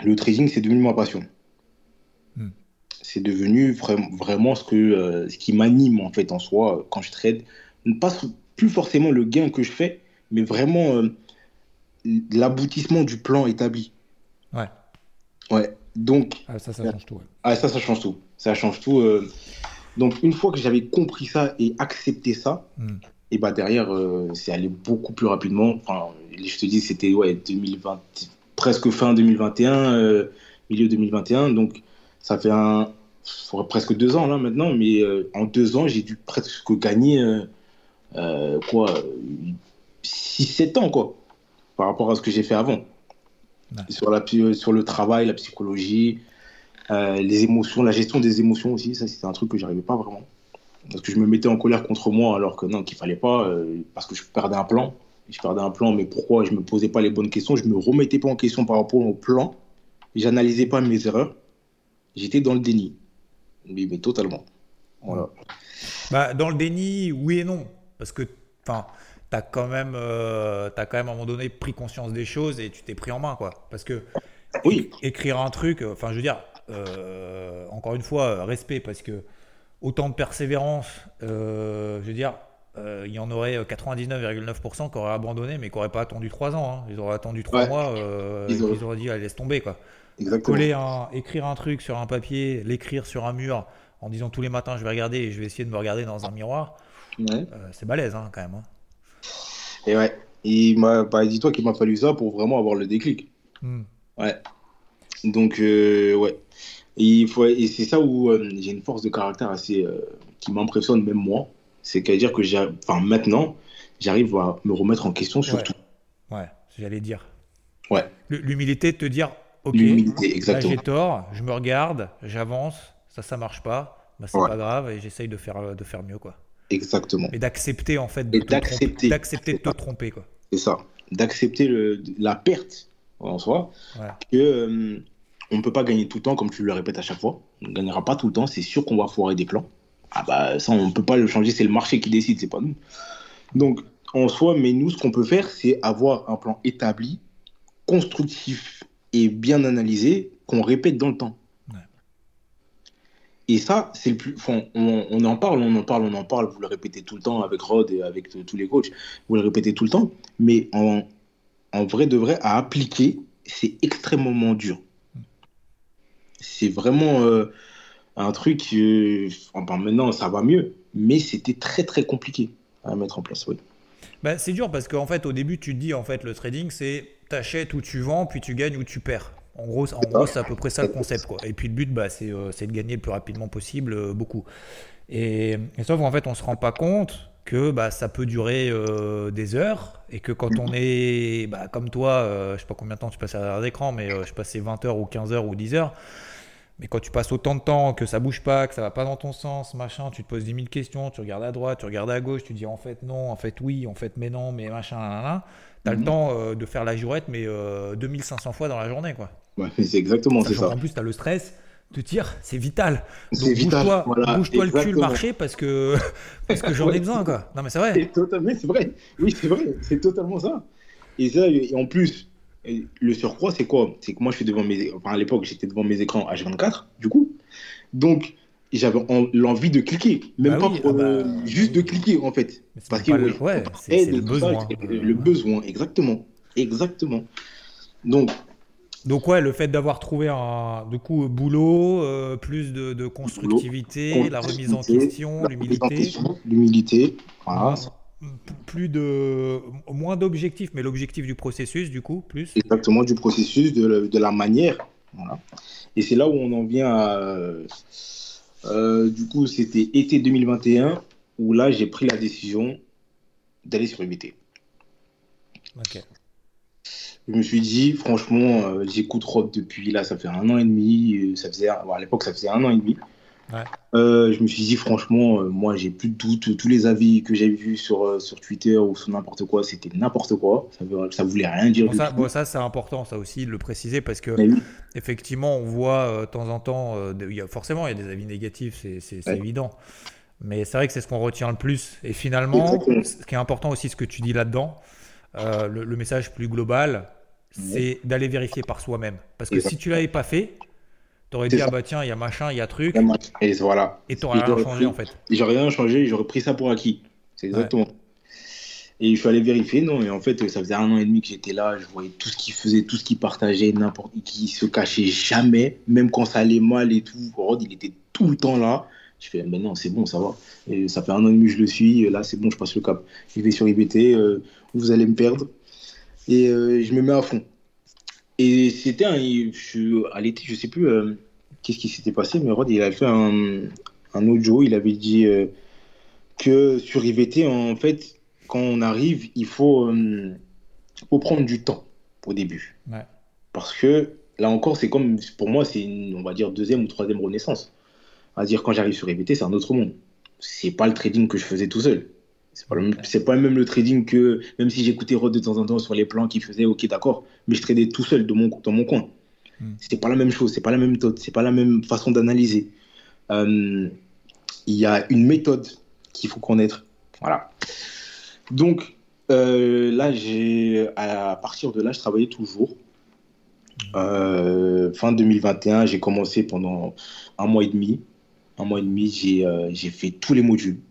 le trading, c'est devenu ma passion. Hmm. C'est devenu vra- vraiment ce, que, euh, ce qui m'anime en fait en soi quand je trade. Pas plus forcément le gain que je fais, mais vraiment l'aboutissement du plan établi. Ouais. Ouais. Donc, Ah, ça, ça change tout. ouais. ah, ça, ça change tout. Ça change tout. Donc, une fois que j'avais compris ça et accepté ça, Hmm. et bah derrière, euh, c'est allé beaucoup plus rapidement. Enfin, je te dis, c'était ouais, 2020, presque fin 2021, euh, milieu 2021. Donc, ça fait un, presque deux ans là maintenant, mais euh, en deux ans, j'ai dû presque gagner quoi, 6-7 ans quoi, par rapport à ce que j'ai fait avant. Ouais. Sur, la, sur le travail, la psychologie, les émotions, la gestion des émotions aussi, ça c'était un truc que j'arrivais pas vraiment. Parce que je me mettais en colère contre moi alors que non, qu'il fallait pas, euh, parce que je perdais un plan. Je perdais un plan, mais pourquoi je me posais pas les bonnes questions, je me remettais pas en question par rapport au plan, j'analysais pas mes erreurs, j'étais dans le déni. Oui, mais totalement. Voilà. Bah, dans le déni, oui et non. Parce que enfin, tu as, quand même, euh, t'as quand même à un moment donné pris conscience des choses et tu t'es pris en main. quoi. Parce que Oui, écrire un truc, euh, enfin, je veux dire, euh, encore une fois, euh, respect, parce que autant de persévérance, euh, je veux dire, euh, il y en aurait 99,9% qui auraient abandonné, mais qui n'auraient pas attendu 3 ans. hein. Ils auraient attendu 3 Ouais. mois, Ils ils, auraient- auraient dit, laisse tomber. quoi. exactement. Coller un, écrire un truc sur un papier, l'écrire sur un mur, en disant tous les matins, je vais regarder et je vais essayer de me regarder dans un miroir, Ouais. c'est balèze hein, quand même. hein. Et ouais. Et m'a- bah, dis-toi qu'il m'a fallu ça pour vraiment avoir le déclic. Hmm. Ouais. Donc, euh, ouais. Et, il faut, et c'est ça où euh, j'ai une force de caractère assez, euh, qui m'impressionne même moi, c'est qu'à dire que j'ai, enfin maintenant, j'arrive à me remettre en question sur Ouais. tout. Ouais, j'allais dire. Ouais. L'humilité de te dire, ok, là j'ai tort, je me regarde, j'avance, ça, ça marche pas, bah, c'est Ouais. pas grave et j'essaye de faire, de faire mieux, quoi. Exactement. Et d'accepter, en fait, de Et te tromper- d'accepter. d'accepter de te tromper, quoi. C'est ça. D'accepter le- la perte en soi. Ouais. Que euh, on ne peut pas gagner tout le temps, comme tu le répètes à chaque fois. On ne gagnera pas tout le temps. C'est sûr qu'on va foirer des plans. Ah bah ça, on ne peut pas le changer. C'est le marché qui décide, c'est pas nous. Donc en soi, mais nous, ce qu'on peut faire, c'est avoir un plan établi, constructif et bien analysé, qu'on répète dans le temps. Ouais. Et ça, c'est le plus. enfin, on, on en parle, on en parle, on en parle. Vous le répétez tout le temps avec Rod et avec tous les coachs. Vous le répétez tout le temps. Mais en, en vrai de vrai, à appliquer, c'est extrêmement dur. C'est vraiment euh, un truc. euh, enfin, maintenant, ça va mieux. Mais c'était très, très compliqué à mettre en place. Oui. Bah, c'est dur parce qu'en fait, au début, tu te dis, en fait, le trading, c'est t'achètes ou tu vends, puis tu gagnes ou tu perds. En gros, en gros, c'est à peu près ça le concept, quoi. Et puis le but, bah, c'est euh, de gagner le plus rapidement possible, euh, beaucoup. Et, sauf qu'en fait, on se rend pas compte que bah, ça peut durer des heures et que quand on est, bah, comme toi, je sais pas combien de temps tu passes à l'écran, mais je passais 20 heures ou 15 heures ou 10 heures. Mais quand tu passes autant de temps, que ça bouge pas, que ça va pas dans ton sens, machin, tu te poses 10 000 questions, tu regardes à droite, tu regardes à gauche, tu dis en fait non, en fait oui, en fait mais non, mais machin, là, T'as le Mhm. temps euh, de faire la jourette, mais euh, 2500 fois dans la journée, quoi. Ouais, c'est exactement ça. qu'en plus, t'as le stress de dire, c'est vital. C'est Donc vital. bouge-toi Voilà, bouge-toi le cul marché parce que, parce que j'en ai besoin, quoi. Non, mais c'est vrai. C'est totalement, c'est vrai. Oui, c'est vrai. C'est totalement ça. Et ça, et en plus, le surcroît, c'est quoi? C'est que moi, je suis devant mes, enfin, à l'époque, j'étais devant mes écrans H24, du coup. Donc, j'avais en- l'envie de cliquer, même Bah pas oui, pour, ah bah, euh, juste de cliquer, en fait. Parce que le- ouais, c'est- le ça, besoin. c'est le besoin, exactement, exactement. Donc, Donc ouais, le fait d'avoir trouvé un du coup boulot, euh, plus de, de constructivité, la remise en question, l'humilité, l'humilité, voilà, plus de moins d'objectifs, mais l'objectif du processus du coup plus. exactement du processus, de, la- de la manière. Voilà. Et c'est là où on en vient à. euh, du coup, c'était été 2021 où là, j'ai pris la décision d'aller sur UBT. Ok. Je me suis dit, franchement, euh, j'écoute Rob depuis là, ça fait un an et demi. euh, Ça faisait, bon, à l'époque, ça faisait un an et demi. Ouais. Euh, je me suis dit, franchement, euh, moi, j'ai plus de doute. Tous les avis que j'avais vus sur, euh, sur Twitter ou sur n'importe quoi, c'était n'importe quoi. Ça, voulait rien dire Bon, du ça, bon, ça c'est important, ça aussi de le préciser parce que oui, effectivement, on voit de temps en temps, y a, forcément, il y a des avis négatifs, c'est Ouais. évident. Mais c'est vrai que c'est ce qu'on retient le plus. Et finalement, Exactement. ce qui est important aussi, ce que tu dis là-dedans, le, le message plus global, c'est d'aller vérifier par soi-même. Parce que si tu l'avais pas fait, tu aurais C'est dit, ça. ah bah tiens, il y a machin, il y a truc, Et voilà. et Et rien changé pris- en fait. J'aurais rien changé, j'aurais pris ça pour acquis. C'est exactement. Et je suis allé vérifier, non, et en fait, ça faisait un an et demi que j'étais là, je voyais tout ce qu'il faisait, tout ce qu'il partageait, n'importe qui se cachait jamais, même quand ça allait mal et tout. Rod, il était tout le temps là. Je fais, mais non, c'est bon, ça va. Et ça fait un an et demi que je le suis, là, c'est bon, je passe le cap. Je vais sur IBT, euh, vous allez me perdre. Et euh, je me mets à fond. Et c'était un. Je, à l'été, je sais plus euh, qu'est-ce qui s'était passé, mais Rod, il a fait un, un audio, il avait dit euh, que sur IVT, en fait, quand on arrive, il faut, euh, faut prendre du temps au début. Ouais. Parce que là encore, c'est comme, pour moi, c'est une, on va dire, deuxième ou troisième renaissance. À dire, quand j'arrive sur IVT, c'est un autre monde. C'est pas le trading que je faisais tout seul. C'est pas, le même- c'est pas même le trading que, même si j'écoutais Rod de temps en temps sur les plans qu'il faisait, ok, d'accord, mais je tradais tout seul de mon, dans mon coin. Mm. C'était pas la même chose, c'est pas la même méthode, c'est pas la même façon d'analyser. Euh, il y a une méthode qu'il faut connaître. Voilà. Donc, euh, là, j'ai, à partir de là, je travaillais toujours. Euh, fin 2021, j'ai commencé pendant un mois et demi. Un mois et demi, j'ai euh, j'ai fait tous les modules.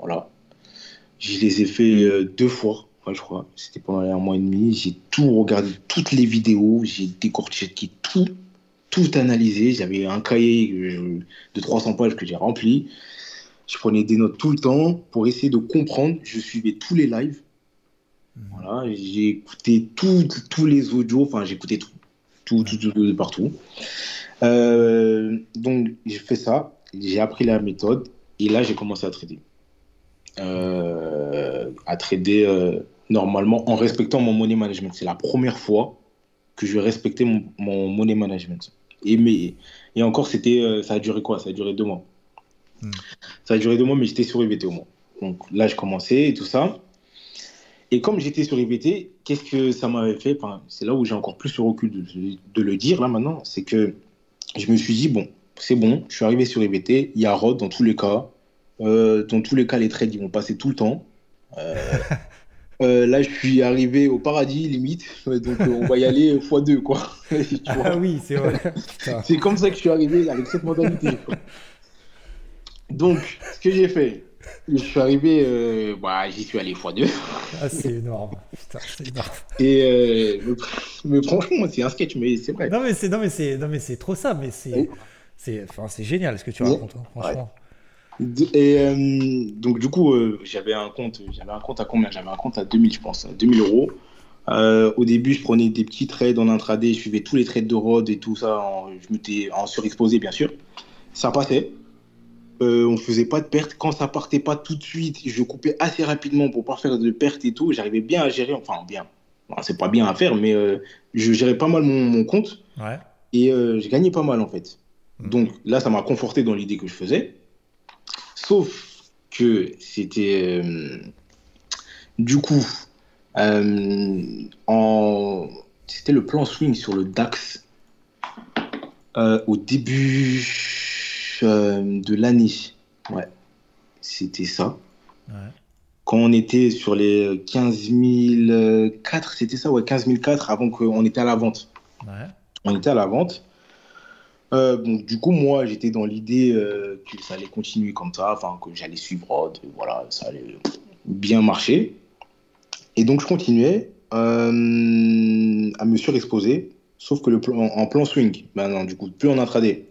Voilà. Je les ai fait euh, deux fois, je crois. C'était pendant un mois et demi. J'ai tout regardé, toutes les vidéos. J'ai décortiqué tout, tout analysé. J'avais un cahier euh, de 300 pages que j'ai rempli. Je prenais des notes tout le temps pour essayer de comprendre. Je suivais tous les lives. Voilà, j'ai écouté tous les audios, enfin j'ai écouté tout, tout, tout, tout, tout, partout. Euh, donc j'ai fait ça, j'ai appris la méthode Et là, j'ai commencé à trader. Euh, à trader euh, normalement en respectant mon money management. C'est la première fois que je respectais mon, mon money management. Et, mais, et encore, c'était, euh, ça a duré quoi? Ça a duré deux mois. Hmm. Ça a duré deux mois, mais j'étais sur IBT au moins. Donc là, je commençais et tout ça. Et comme j'étais sur IBT, qu'est-ce que ça m'avait fait? Enfin, C'est là où j'ai encore plus le recul de, de le dire là maintenant. C'est que je me suis dit, bon, c'est bon, je suis arrivé sur IBT, il y a Rod dans tous les cas. Euh, dans tous les cas, les trades, ils vont passer tout le temps. Euh, euh, là, je suis arrivé au paradis, limite. Donc, euh, on va y aller x2, quoi. Tu Ah oui, c'est vrai. C'est comme ça que je suis arrivé avec cette mentalité. quoi. Donc, ce que j'ai fait, je suis arrivé, euh, bah, j'y suis allé x2. Ah, c'est énorme. Putain, c'est énorme. Et mais, franchement, c'est un sketch, mais c'est vrai. Non mais c'est non mais c'est non mais c'est trop ça mais c'est Oui. c'est enfin c'est génial ce que tu Oui. racontes hein, franchement. Et euh, donc, du coup, euh, j'avais un compte, j'avais un compte à combien? J'avais un compte à 2000, je pense, à 2000 euros. Euh, au début, je prenais des petits trades en intraday, je suivais tous les trades de Rod et tout ça. en- je m'étais en surexposé, bien sûr. Ça passait. On faisait pas de pertes. Quand ça partait pas tout de suite, je coupais assez rapidement pour pas faire de pertes et tout. J'arrivais bien à gérer, enfin bien. Bon, c'est pas bien à faire, mais je gérais pas mal mon, mon compte Ouais. et j'ai gagné pas mal en fait. Mhm. Donc là, ça m'a conforté dans l'idée que je faisais. Sauf que c'était euh, du coup euh, en c'était le plan swing sur le DAX euh, au début de l'année. Ouais, c'était ça. Ouais. Quand on était sur les 15 004, c'était ça, ouais, 15 004 avant qu'on était à la vente Ouais. on était à la vente. Euh, bon, du coup, moi, j'étais dans l'idée euh, que ça allait continuer comme ça, enfin, que j'allais suivre Rod, et voilà, ça allait bien marcher. Et donc, je continuais euh, à me surexposer, sauf que le plan, en plan swing, maintenant, du coup, plus en intraday,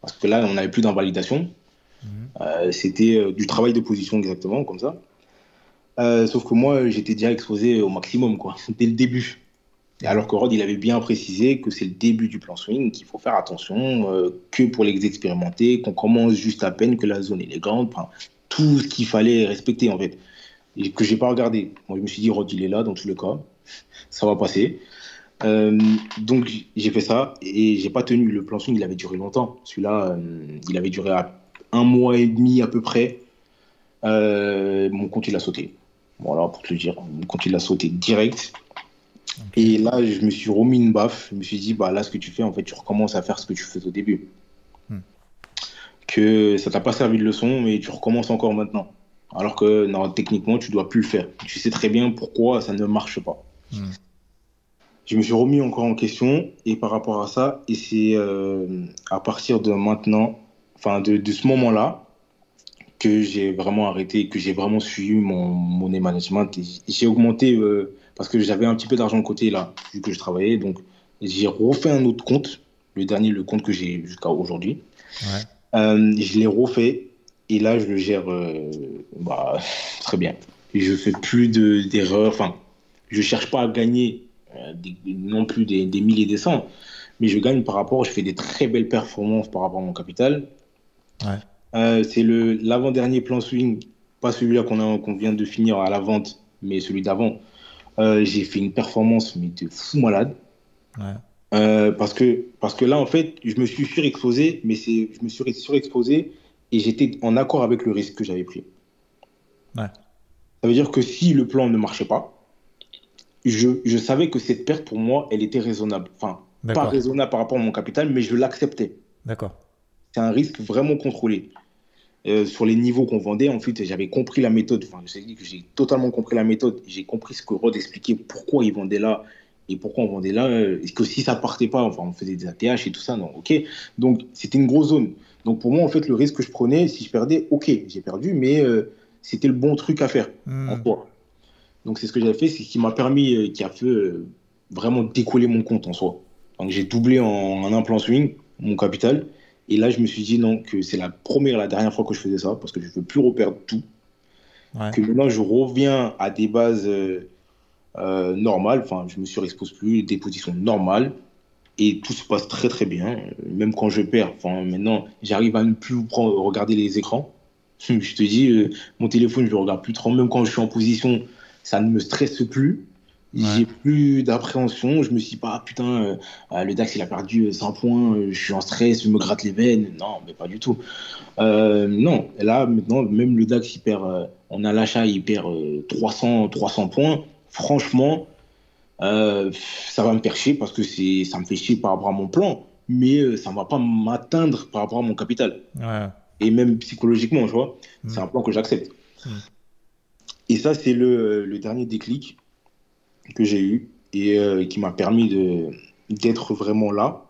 parce que là, on n'avait plus d'invalidation. Mhm. Euh, C'était du travail de position exactement, comme ça. Sauf que moi, j'étais déjà exposé au maximum, quoi, dès le début. Alors que Rod, il avait bien précisé que c'est le début du plan swing, qu'il faut faire attention, euh, que pour les expérimenter, qu'on commence juste à peine, que la zone est grande, tout ce qu'il fallait respecter en fait, et que j'ai pas regardé. Moi, je me suis dit, Rod, il est là dans tous les cas, ça va passer. Euh, donc j'ai fait ça et j'ai pas tenu. Le plan swing, il avait duré longtemps. Celui-là, euh, il avait duré un mois et demi à peu près. Mon compte, il a sauté. Voilà, pour te dire. Mon compte, il a sauté direct. Et là, je me suis remis une baffe. Je me suis dit, bah là, ce que tu fais, en fait, tu recommences à faire ce que tu faisais au début. Hmm. Que ça t'a pas servi de leçon, mais tu recommences encore maintenant. Alors que non, techniquement, tu dois plus le faire. Tu sais très bien pourquoi ça ne marche pas. Hmm. Je me suis remis encore en question et par rapport à ça, et c'est euh, à partir de maintenant, enfin de, de ce moment-là, que j'ai vraiment arrêté, que j'ai vraiment suivi mon money management. J'ai augmenté euh, parce que j'avais un petit peu d'argent de côté là, vu que je travaillais. Donc j'ai refait un autre compte, le dernier, le compte que j'ai jusqu'à aujourd'hui. Ouais. Euh, je l'ai refait et là je le gère euh, bah, très bien. Je fais plus de- d'erreurs. Enfin, je cherche pas à gagner euh, des- non plus des, des milliers des cents, mais je gagne par rapport. Je fais des très belles performances par rapport à mon capital. Ouais. C'est le l'avant-dernier plan swing, pas celui-là qu'on qu'on vient de finir à la vente, mais celui d'avant. Euh, j'ai fait une performance mais de fou malade. Ouais. Euh, parce que parce que là en fait je me suis surexposé mais c'est je me suis surexposé et j'étais en accord avec le risque que j'avais pris Ouais. ça veut dire que si le plan ne marchait pas je, je savais que cette perte pour moi elle était raisonnable enfin pas raisonnable par rapport à mon capital mais je l'acceptais D'accord. c'est un risque vraiment contrôlé Euh, sur les niveaux qu'on vendait en fait j'avais compris la méthode. Enfin je dit que j'ai totalement compris la méthode. J'ai compris ce que Rod expliquait pourquoi il vendait là et pourquoi on vendait là euh, et que si ça partait pas enfin on faisait des ATH et tout ça non ok. Donc c'était une grosse zone. Donc pour moi en fait le risque que je prenais si je perdais ok j'ai perdu mais euh, c'était le bon truc à faire Hmm. en soi. Donc c'est ce que j'avais fait c'est ce qui m'a permis euh, qui a fait vraiment décoller mon compte en soi. Donc j'ai doublé en, en un plan swing mon capital et là je me suis dit non que c'est la première la dernière fois que je faisais ça parce que je veux plus reperdre tout Ouais. que maintenant je reviens à des bases euh, euh, normales, enfin je me surexpose plus, des positions normales, et tout se passe très très bien, même quand je perds, enfin maintenant j'arrive à ne plus prendre, regarder les écrans, Je te dis, euh, mon téléphone, je le regarde plus trop. Même quand je suis en position, ça ne me stresse plus. J'ai plus d'appréhension. Je me suis pas, ah, putain, euh, ah, le DAX, il a perdu 100 points, je suis en stress, je me gratte les veines. Non, mais pas du tout. non, là, maintenant, même le DAX, il perd, on a l'achat, il perd 300, 300 points. Franchement, ça va me faire chier parce que ça me fait chier par rapport à mon plan mais euh, ça ne va pas m'atteindre par rapport à mon capital. Et même psychologiquement, tu vois, mm. c'est un plan que j'accepte. Mm. Et ça, c'est le, le, dernier déclic que j'ai eu et euh, qui m'a permis d'être vraiment là.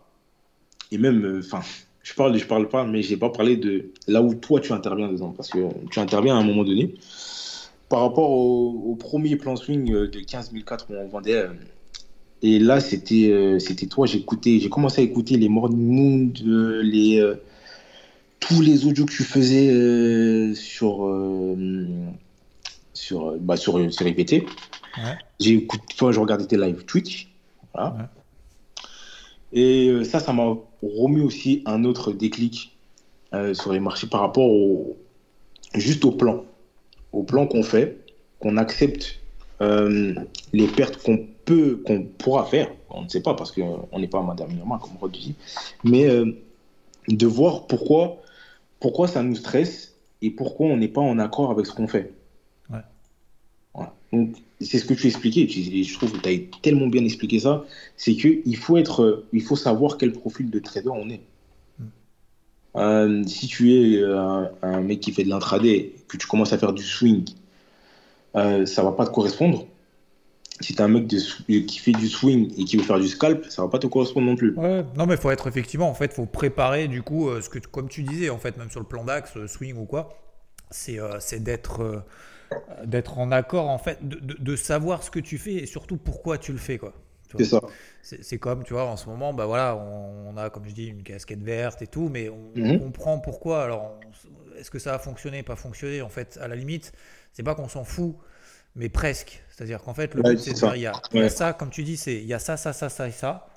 Et même, euh, enfin, je parle, je parle pas, mais j'ai pas parlé de là où toi tu interviens dedans, parce que tu interviens à un moment donné. Par rapport au, premier plan swing de 15 004 où on vendait et là, c'était euh, c'était toi. Écouté, j'ai commencé à écouter les Morning Moon, les euh, tous les audios que tu faisais euh, sur sur bah, sur, sur IPT. J'ai écouté, toi, je regardais tes live Twitch. Voilà. Et ça, ça m'a remis aussi un autre déclic sur les marchés par rapport au juste au plan, au plan qu'on fait, qu'on accepte les pertes qu'on qu'on pourra faire, on ne sait pas parce qu'on n'est pas Madame Irma, comme Rod dit, mais euh, de voir pourquoi, pourquoi ça nous stresse et pourquoi on n'est pas en accord avec ce qu'on fait. Donc, c'est ce que tu expliquais, et je trouve que tu as tellement bien expliqué ça, c'est qu'il faut, être, il faut savoir quel profil de trader on est. Mm. Euh, si tu es euh, un mec qui fait de l'intraday, que tu commences à faire du swing, euh, ça va pas te correspondre si t'es un mec qui fait du swing et qui veut faire du scalp, ça va pas te correspondre non plus. Ouais, non, mais il faut être effectivement, en fait, faut préparer du coup, euh, ce que, comme tu disais, en fait, même sur le plan d'axe, euh, swing ou quoi, c'est euh, d'être d'être en accord, en fait, de, de, savoir ce que tu fais et surtout pourquoi tu le fais, quoi. C'est ça. C'est comme, tu vois, en ce moment, bah voilà, on, a, comme je dis, une casquette verte et tout, mais on, mhm. comprend pourquoi. Alors, est-ce que ça a fonctionné, pas fonctionné En fait, à la limite, c'est pas qu'on s'en fout mais presque. C'est-à-dire qu'en fait, le but, c'est de dire, il y, a, ça, comme tu dis, c'est il y a ça, ça, ça, ça et ça.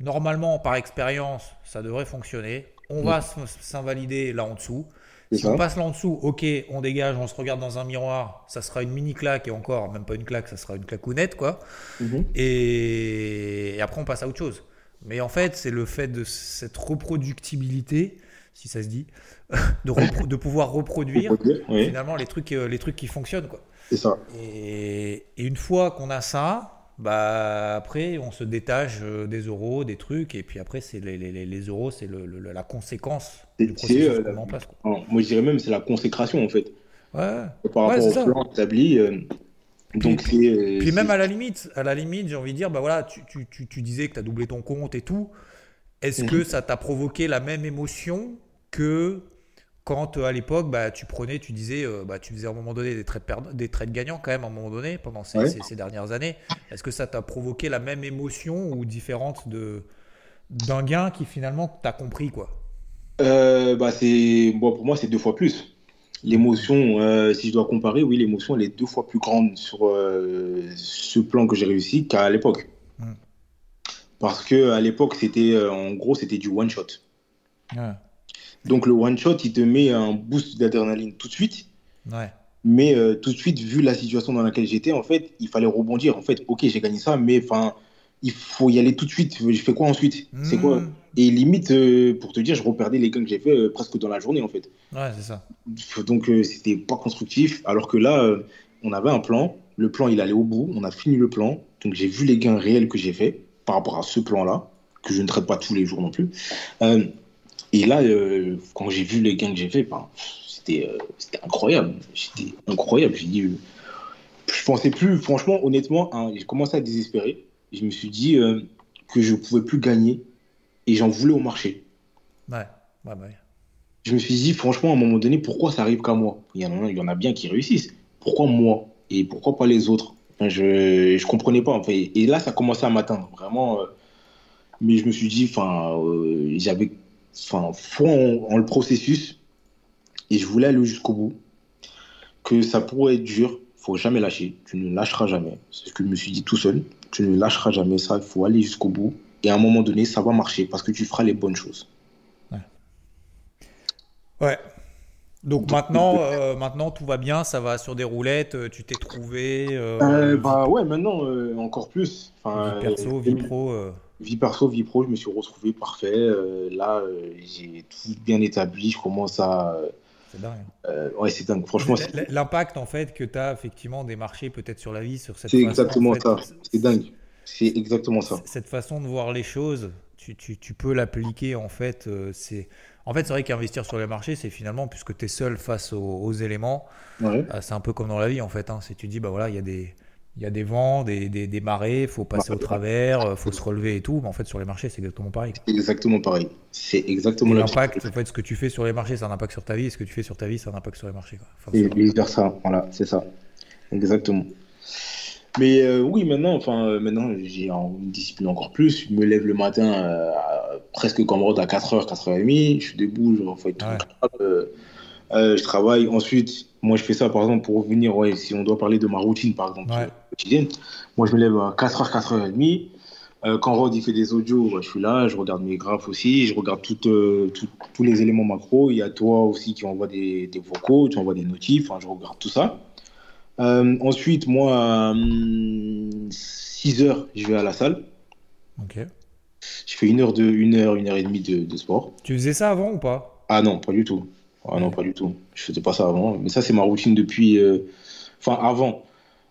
Normalement, par expérience, ça devrait fonctionner. On va s'invalider là en dessous. Si on passe là en dessous, ok, on dégage, on se regarde dans un miroir, ça sera une mini claque et encore, même pas une claque, ça sera une claquounette, quoi. Mhm. Et... après, on passe à autre chose. Mais en fait, c'est le fait de cette reproductibilité, si ça se dit, de, de pouvoir reproduire finalement les trucs, euh, les trucs qui fonctionnent, quoi. C'est ça. Et, une fois qu'on a ça, bah après on se détache euh, des euros, des trucs, et puis après c'est les, les, les, euros, c'est le, la conséquence du processus euh, en place. moi je dirais même c'est la consécration en fait. Ouais. Par rapport au plan établi. Euh, donc puis, puis même à la limite, à la limite, j'ai envie de dire, bah voilà, tu, tu, tu, tu disais que tu as doublé ton compte et tout. Est-ce mhm. que ça t'a provoqué la même émotion que quand euh, à l'époque, bah, tu prenais, tu disais, euh, bah, tu faisais à un moment donné des trades, des trades gagnants quand même à un moment donné pendant ces, dernières années. Est-ce que ça t'a provoqué la même émotion ou différente de d'un gain qui finalement t'as compris quoi? Euh, bah c'est bon, pour moi c'est deux fois plus. L'émotion, si je dois comparer, oui, l'émotion elle est deux fois plus grande sur ce plan que j'ai réussi qu'à l'époque. Hmm. Parce que à l'époque c'était en gros c'était du one shot. Ouais. Donc le one shot, il te met un boost d'adrénaline tout de suite. Mais euh, tout de suite, vu la situation dans laquelle j'étais, en fait, il fallait rebondir. En fait, ok, j'ai gagné ça, mais enfin, il faut y aller tout de suite. Je fais quoi ensuite? C'est quoi? Hmm. Et limite, euh, pour te dire, je reperdais les gains que j'ai fait euh, presque dans la journée, en fait. Ouais, c'est ça. Donc c'était pas constructif. Alors que là, on avait un plan. Le plan, il allait au bout. On a fini le plan. Donc j'ai vu les gains réels que j'ai fait par rapport à ce plan-là, que je ne traite pas tous les jours non plus. Et là, euh, quand j'ai vu les gains que j'ai fait, ben, c'était euh, incroyable. C'était incroyable. J'ai dit, euh, je pensais plus, franchement, honnêtement, hein, j'ai commencé à désespérer. Je me suis dit que je ne pouvais plus gagner et j'en voulais au marché. Ouais, ouais, ouais. Je me suis dit, franchement, à un moment donné, pourquoi ça arrive qu'à moi? Il y, en a, il y en a bien qui réussissent. Pourquoi moi? Et pourquoi pas les autres? Je ne comprenais pas. et là, ça commençait à m'atteindre, vraiment. mais je me suis dit, enfin, j'avais enfin, foi en, le processus et je voulais aller jusqu'au bout. Que ça pourrait être dur, faut jamais lâcher. Tu ne lâcheras jamais. C'est ce que je me suis dit tout seul. Tu ne lâcheras jamais ça. Il faut aller jusqu'au bout. Et à un moment donné, ça va marcher parce que tu feras les bonnes choses. Ouais. ouais. Donc maintenant, euh, maintenant tout va bien, ça va sur des roulettes, euh, tu t'es trouvé. euh, Euh, bah ouais, maintenant, euh, encore plus. Enfin, vie perso, euh, vie pro. Vie perso, vie pro, je me suis retrouvé parfait. Euh, là, euh, j'ai tout bien établi. Je commence à. c'est dingue. euh, ouais, c'est dingue. Franchement, L'impact en fait que tu as effectivement des marchés peut-être sur la vie, sur cette c'est exactement en fait, ça. C'est dingue. C'est exactement ça. Cette façon de voir les choses, tu, tu- tu peux l'appliquer en fait. euh, c'est en fait c'est vrai qu'investir sur les marchés, c'est finalement puisque tu es seul face aux, aux éléments, Ouais. c'est un peu comme dans la vie en fait. hein. Si tu dis bah voilà il y a des il y a des vents, des, des, des marées, faut passer au travers, euh, faut se relever et tout. Mais en fait, sur les marchés, c'est exactement pareil. C'est exactement pareil. C'est exactement L'impact, en fait, ce que tu fais sur les marchés, a un impact sur ta vie. Et ce que tu fais sur ta vie, a un impact sur les marchés. Quoi. Enfin, Et vice versa, voilà, c'est ça. Exactement. Mais euh, oui, maintenant, enfin, euh, maintenant, j'ai une discipline encore plus. Je me lève le matin euh, à- presque comme Rod à 4h, 4h30. Je suis debout, je refais tout. Ouais. Je travaille. Ensuite, moi, je fais ça, par exemple, pour revenir, ouais, si on doit parler de ma routine, par exemple, Ouais. quotidienne. Moi, je me lève à 4h, 4h30. Euh, quand Rod il fait des audios, bah, je suis là, je regarde mes graphes aussi, je regarde tout, euh, tout- tous les éléments macro. Il y a toi aussi qui envoie des, des vocaux, tu envoies des notifs, je regarde tout ça. Euh, ensuite, moi, à 6 heures, je vais à la salle. Ok. Je fais une heure, de, une heure, une heure et demie de, de sport. Tu faisais ça avant ou pas? Ah non, pas du tout. Ah non, pas du tout. Je faisais pas ça avant. Mais ça, c'est ma routine depuis. euh, Enfin, avant.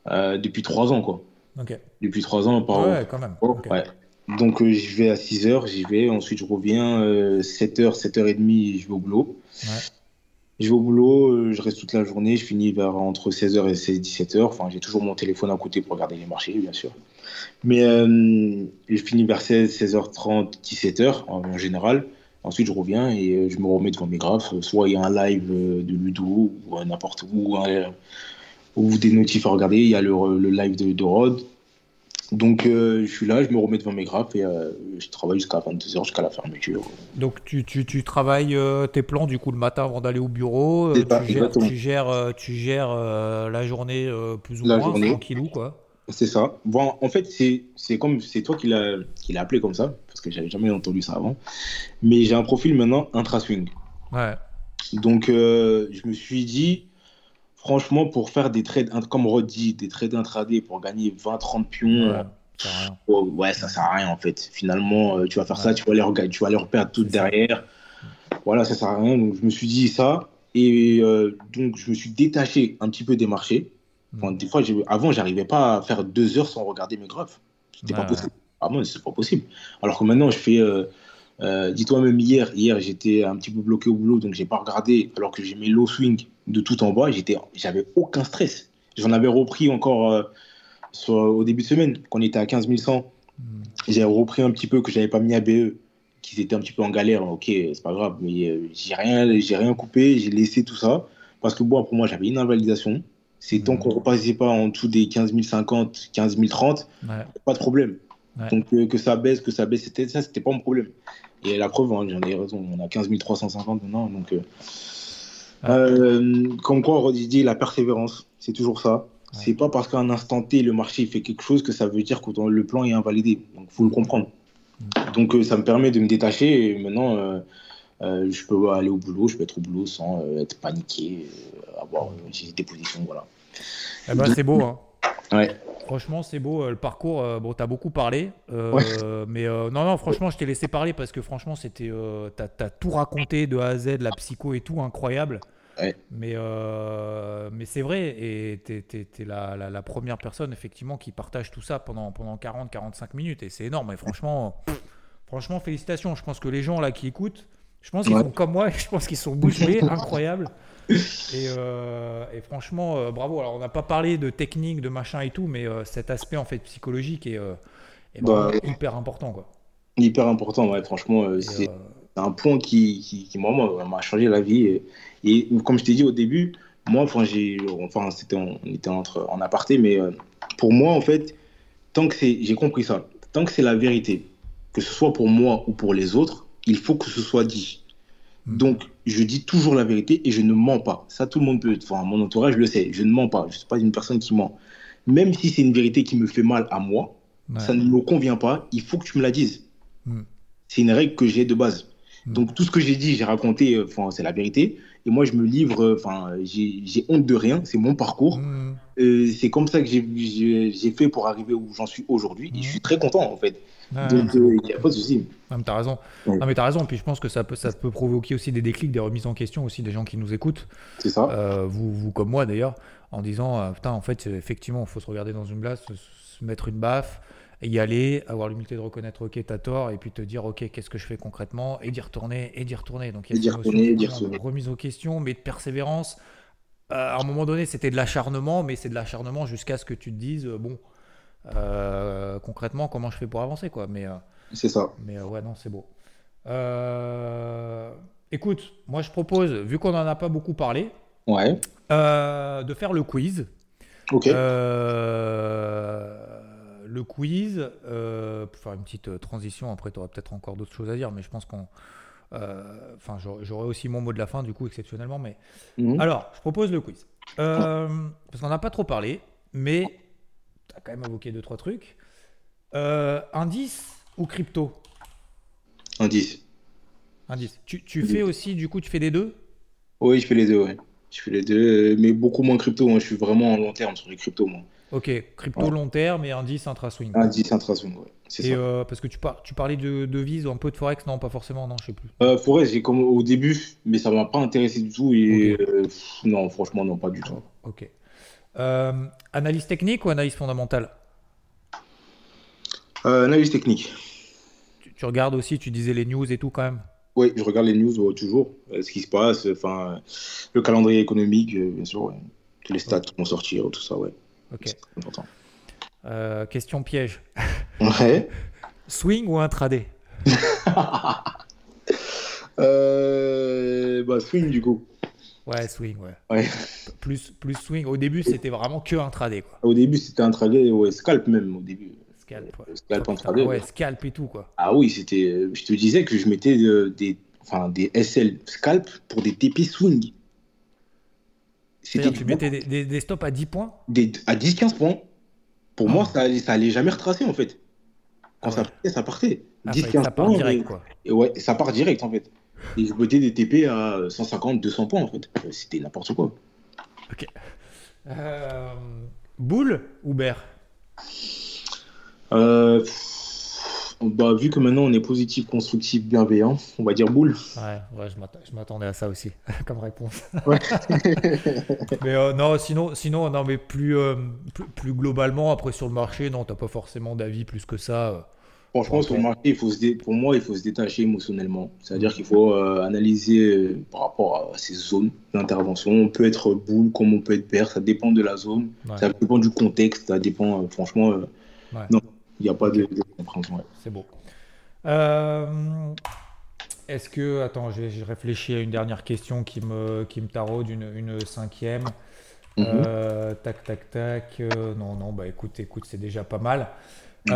Euh, depuis 3 ans, quoi. Ok. Depuis 3 ans, par Ouais, quand même. Oh, Ok. ouais. Donc euh, je vais à 6h, j'y vais, ensuite je reviens, euh, 7h, 7h30, je vais au boulot. Ouais. Je vais au boulot, euh, je reste toute la journée, je finis vers entre 16h et 16 17h. Enfin, j'ai toujours mon téléphone à côté pour regarder les marchés, bien sûr. Mais euh, je finis vers 16, 16h30, 17h en, en général. Ensuite, je reviens et euh, je me remets devant mes graphes. Soit il y a un live euh, de Ludo ou euh, n'importe où, hein, ou des notifs à regarder. Il y a le, le live de, de Rod. Donc, euh, je suis là, je me remets devant mes graphes et euh, je travaille jusqu'à 22h, jusqu'à la fermeture. Donc tu, tu, tu travailles euh, tes plans du coup le matin avant d'aller au bureau. euh, tu, gères, tu gères, euh, tu gères euh, la journée euh, plus ou La moins journée. tranquillou quoi. C'est ça. Bon, en fait, c'est comme c'est toi qui l'as appelé comme ça, parce que j'avais jamais entendu ça avant. Mais j'ai un profil maintenant intra-swing. Ouais. Donc, euh, je me suis dit, franchement, pour faire des trades, comme Rod dit, des trades intraday pour gagner 20-30 pions, Ouais, ça oh, ouais, ça sert à rien en fait. Finalement, euh, tu vas faire ça, tu vas les, tu vas les C'est ça. derrière. Voilà, ça sert à rien. Donc, je me suis dit ça. Et euh, donc, je me suis détaché un petit peu des marchés. Enfin, Mm. des fois, avant, j'arrivais pas à faire deux heures sans regarder mes graphes. C'était Ouais, pas possible. Ah bon, c'est pas possible. Alors que maintenant, je fais. euh, euh, Dis-toi même hier, hier j'étais un petit peu bloqué au boulot, donc j'ai pas regardé. Alors que j'ai mes low swing de tout en bas, j'étais, j'avais aucun stress. J'en avais repris encore euh, sur- au début de semaine, quand on était à 15 100. Mm. J'ai repris un petit peu que j'avais pas mis à BE, qu'ils étaient un petit peu en galère. Ok, c'est pas grave, mais j'ai rien, j'ai rien coupé, j'ai laissé tout ça parce que bon, pour moi, j'avais une invalidation. C'est tant Mhm. qu'on repassait pas en dessous des 15 050, 15 030, Ouais. pas de problème. Ouais. Donc euh, que ça baisse, que ça baisse, c'était ça, c'était pas mon problème. Et la preuve, hein, j'en ai raison, on a 15 350 maintenant, donc. euh, Ouais. euh, comme quoi, on dit la persévérance, c'est toujours ça. Ouais. C'est pas parce qu'à un instant T, le marché fait quelque chose que ça veut dire que le plan est invalidé. Donc, faut le comprendre. Donc, euh, ça me permet de me détacher et maintenant, euh, je peux aller au boulot, je peux être au boulot sans être paniqué, avoir euh, j'ai des positions, voilà. Eh ben, c'est beau. Hein. Ouais. Franchement, c'est beau. euh, Le parcours, euh, bon, t'as beaucoup parlé. euh, Ouais. Mais euh, non, non, franchement, je t'ai laissé parler parce que franchement, c'était. euh, t'as, t'as tout raconté de A à Z, la psycho et tout, incroyable. Ouais. Mais, euh, mais c'est vrai. Et t'es, t'es- t'es la, la- la première personne, effectivement, qui partage tout ça pendant, pendant 40-45 minutes. Et c'est énorme. Et franchement, pff, franchement, félicitations. Je pense que les gens là qui écoutent, je pense qu'ils Ouais. sont comme moi. Je pense qu'ils sont bouche bée. incroyable. Et, euh, et franchement, euh, bravo. Alors, on n'a pas parlé de technique, de machin et tout, mais euh, cet aspect en fait psychologique est, est Bah, hyper important, quoi. Hyper important, ouais, franchement, c'est un point qui, qui, qui, moi, m'a changé la vie. Et, et comme je t'ai dit au début, moi, enfin, j'ai, enfin, c'était, on était entre, en aparté, mais pour moi, en fait, tant que c'est, j'ai compris ça, tant que c'est la vérité, que ce soit pour moi ou pour les autres, il faut que ce soit dit. Mm. Donc, je dis toujours la vérité et je ne mens pas. Ça, tout le monde peut, enfin, mon entourage le sait, je ne mens pas. Je ne suis pas une personne qui ment. Même si c'est une vérité qui me fait mal à moi, ouais. ça ne me convient pas, il faut que tu me la dises. Mm. C'est une règle que j'ai de base. Donc tout ce que j'ai dit, j'ai raconté, euh, enfin c'est la vérité. Et moi je me livre, euh, enfin j'ai honte de rien, c'est mon parcours. Euh, c'est comme ça que j'ai fait pour arriver où j'en suis aujourd'hui. Et je suis très content en fait. C'est il n'y a pas de souci. Non, mais t'as raison. Ouais. Non, mais t'as raison. Puis je pense que ça peut, ça peut provoquer aussi des déclics, des remises en question aussi des gens qui nous écoutent. C'est ça. Euh, vous, vous comme moi d'ailleurs, en disant euh, putain, en fait, effectivement, il faut se regarder dans une glace, se, se mettre une baffe, y aller, avoir l'humilité de reconnaître, ok, t'as tort, et puis te dire, ok, qu'est-ce que je fais concrètement, et d'y retourner, et d'y retourner. Donc il y a notion, retourner, de retourner. remise en question, mais de persévérance. Euh, à un moment donné, c'était de l'acharnement, mais c'est de l'acharnement jusqu'à ce que tu te dises, bon, concrètement, comment je fais pour avancer, quoi. Mais, euh, C'est ça. mais euh, ouais, non, c'est beau. Euh, écoute, moi je propose, vu qu'on n'en a pas beaucoup parlé, Ouais. euh, de faire le quiz. Ok. Euh, le quiz, euh, pour faire une petite euh, transition, après tu auras peut-être encore d'autres choses à dire, mais je pense qu'on... euh, Enfin, j'aurai j'aurai aussi mon mot de la fin, du coup, exceptionnellement. Mais... Mhm. Alors, je propose le quiz. Euh, parce qu'on n'a pas trop parlé, mais quand même évoqué deux, trois trucs. Euh, indice ou crypto? Indice. Indice. Tu, tu fais aussi, du coup, tu fais des deux? Oui, je fais les deux, ouais. Je fais les deux, mais beaucoup moins crypto. hein. Je suis vraiment en long terme sur les cryptos, moi. Ok, crypto Ouais. long terme et indice intra-swing. Indice intraswing, ouais. C'est ça. euh, parce que tu, par- tu parlais de devises ou un peu de forex, non, pas forcément, non, je sais plus. Euh, Forest, j'ai comme au début, mais ça m'a pas intéressé du tout. Et euh, pff, non, franchement, non, pas du tout. Ok. Euh, analyse technique ou analyse fondamentale Euh, analyse technique. tu, tu regardes aussi, tu disais les news et tout quand même. Oui, je regarde les news ouais, toujours, euh, ce qui se passe, enfin, euh, le calendrier économique, euh, bien sûr, ouais. les stats qui vont sortir, tout ça, ouais. Ok. C'est important. Euh, question piège. Ouais. Swing ou intraday Euh, bah, swing du coup. Ouais, swing, ouais. Ouais. Plus, plus swing. Au début, c'était vraiment que intraday, quoi. Au début, c'était un tradet, ouais, scalp même, au début. Scalp, ouais. Scalp intraday, ouais, scalp et tout, quoi. Ah oui, c'était. Je te disais que je mettais euh, des, enfin, des SL scalp pour des TP swing. C'était tu mettais des, des- des stops à 10 points des- à 10-15 points. Pour Ah. moi, ça, allait- ça allait jamais retracer en fait. Quand Ah ça ouais. partait, ça partait. Ah, fallait que 10-15 ça part points. direct, et- quoi. Et ouais, ça part direct en fait. Et je mettais des TP à 150, 200 points en fait. C'était n'importe quoi. Euh, boule ou bear Euh, bah, vu que maintenant on est positif, constructif, bienveillant, on va dire boule. Ouais, ouais, je m'attendais à ça aussi comme réponse. Ouais. Mais euh, non, sinon, sinon, non, mais plus, euh, plus, plus globalement, après sur le marché, non, t'as pas forcément d'avis plus que ça. Franchement, sur le marché, il faut se dé- pour moi, il faut se détacher émotionnellement. C'est-à-dire qu'il faut euh, analyser euh, par rapport à ces zones d'intervention. On peut être boule comme on peut être bear, ça dépend de la zone, Ouais, ça dépend du contexte, ça dépend, euh, franchement, Ouais. non, il n'y a pas de, de compréhension. ouais. c'est beau. Est-ce que, attends, je réfléchis à une dernière question qui me, qui me taraude, une, une cinquième. Mhm. Tac, tac, tac. non, non, bah écoute, écoute, c'est déjà pas mal. Mhm.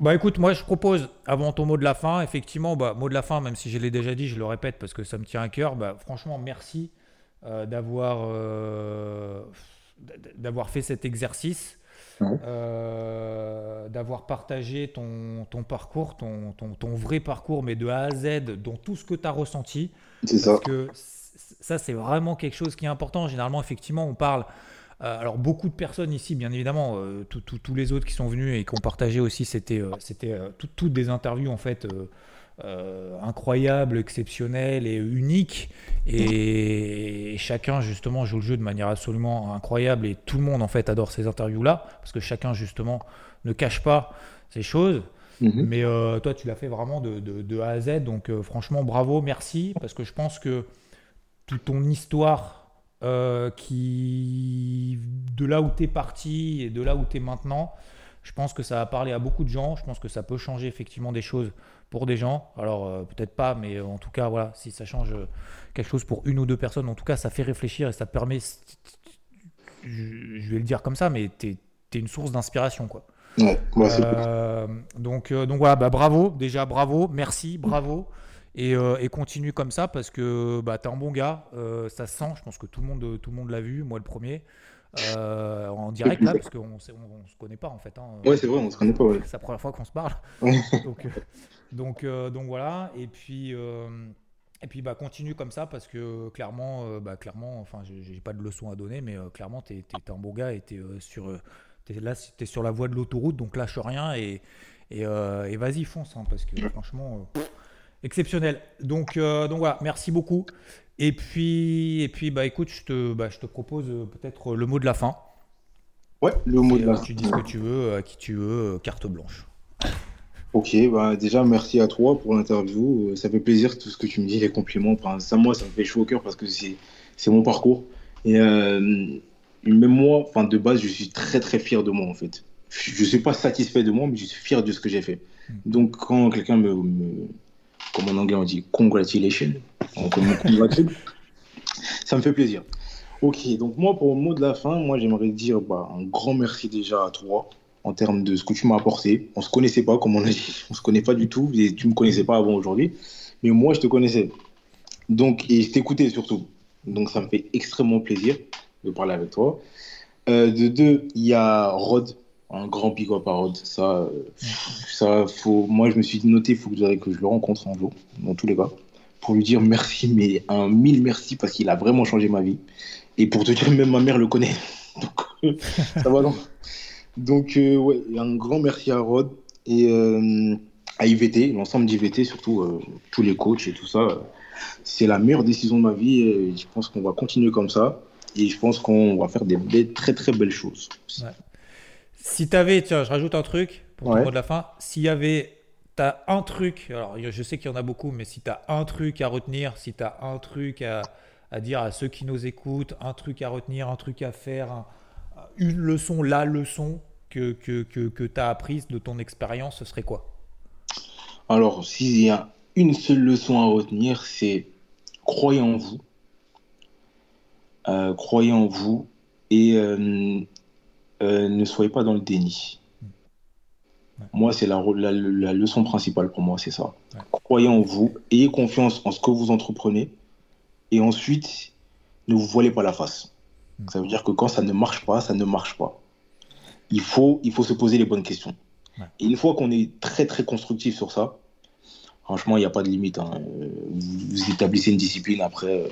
Bah écoute, moi je propose, avant ton mot de la fin, effectivement, bah, mot de la fin, même si je l'ai déjà dit, je le répète parce que ça me tient à cœur, bah, franchement, merci euh, d'avoir euh, d'avoir fait cet exercice, euh, d'avoir partagé ton, ton parcours, ton, ton, ton vrai parcours, mais de A à Z, dans tout ce que tu as ressenti. C'est ça. Parce que ça, c'est vraiment quelque chose qui est important. Généralement, effectivement, on parle. Euh, alors, beaucoup de personnes ici, bien évidemment, euh, tous- les autres qui sont venus et qui ont partagé aussi, c'était euh, tout- toutes des interviews en fait incroyables, exceptionnelles et uniques. Et, chacun, justement, joue le jeu de manière absolument incroyable. Et tout le monde, en fait, adore ces interviews-là parce que chacun, justement, ne cache pas ces choses. Mhm. Mais euh, toi, tu l'as fait vraiment de, de- de A à Z. Donc, euh, franchement, bravo, merci. Parce que je pense que toute ton histoire, euh, qui de là où tu es parti et de là où tu es maintenant, je pense que ça va parler à beaucoup de gens. Je pense que ça peut changer effectivement des choses pour des gens. Alors, euh, peut-être pas, mais euh, en tout cas, voilà, si ça change quelque chose pour une ou deux personnes, en tout cas, ça fait réfléchir et ça permet. Je vais le dire comme ça, mais tu es, une source d'inspiration, quoi. Ouais, ouais, c'est- Euh, donc, donc voilà, bah, bravo, déjà bravo, merci, bravo. Et, euh, et continue comme ça parce que bah, tu es un bon gars, euh, ça se sent, je pense que tout le monde, tout le monde l'a vu, moi le premier, euh, en direct là, parce qu'on ne on, on se connaît pas en fait. hein. ouais, c'est vrai, on se connaît pas. Ouais. C'est la première fois qu'on se parle. Donc, euh, Donc, donc voilà. Et puis, et puis bah, continue comme ça parce que clairement, bah, clairement enfin, j'ai pas de leçon à donner, mais clairement, tu es, un beau gars et tu es, sur, es, là, es sur la voie de l'autoroute, donc lâche rien et, et, et vas-y, fonce, hein, parce que franchement, exceptionnel. Donc, donc voilà, merci beaucoup. Et puis, et puis bah, écoute, je te, bah, je te propose peut-être le mot de la fin. Ouais, le mot de la fin. Tu dis ce que tu veux, à qui tu veux, carte blanche. Ok, bah déjà merci à toi pour l'interview. Ça fait plaisir tout ce que tu me dis, les compliments. Enfin, ça, moi, ça me fait chaud au cœur parce que c'est mon parcours. Et euh, même moi, enfin, de base, je suis très très fier de moi en fait. Je ne suis pas satisfait de moi, mais je suis fier de ce que j'ai fait. Hmm. Donc quand quelqu'un me, comme en anglais on dit congratulations, ça me fait plaisir. Ok, donc moi pour le mot de la fin, moi j'aimerais dire bah, un grand merci déjà à toi en termes de ce que tu m'as apporté. On se connaissait pas, comme on a dit, on se connaît pas du tout. Et tu me connaissais pas avant aujourd'hui, mais moi je te connaissais. Donc et je t'écoutais surtout. Donc ça me fait extrêmement plaisir de parler avec toi. Euh, de deux, il y a Rod, un grand up à Rod. Ça, ça faut. Moi je me suis noté, il faut que, je le rencontre un jour, dans tous les cas, pour lui dire merci, mais un mille merci parce qu'il a vraiment changé ma vie. Et pour te dire, même ma mère le connaît. Donc ça va donc. Donc, euh, ouais, un grand merci à Rod et euh, à IVT, l'ensemble d'IVT, surtout euh, tous les coachs et tout ça. C'est la meilleure décision de ma vie et je pense qu'on va continuer comme ça. Et je pense qu'on va faire des, très très belles choses. Si tu avais, tiens, je rajoute un truc pour le mot de la fin. S'il y avait, tu as un truc, alors je sais qu'il y en a beaucoup, mais si tu as un truc à retenir, si tu as un truc à, à, dire à ceux qui nous écoutent, un truc à retenir, un truc à faire, une leçon, la leçon, que, que, que, que tu as apprise de ton expérience, ce serait quoi? Alors, s'il y a une seule leçon à retenir, c'est croyez en vous. Euh, croyez en vous et euh, euh, ne soyez pas dans le déni. Moi, c'est la, la, leçon principale pour moi, c'est ça. Croyez en vous, ayez confiance en ce que vous entreprenez, et ensuite, ne vous voilez pas la face. Hmm. Ça veut dire que quand ça ne marche pas, ça ne marche pas il faut, il faut se poser les bonnes questions. Et une fois qu'on est très très constructif sur ça, franchement, il n'y a pas de limite. Hein. Vous, établissez une discipline après, euh,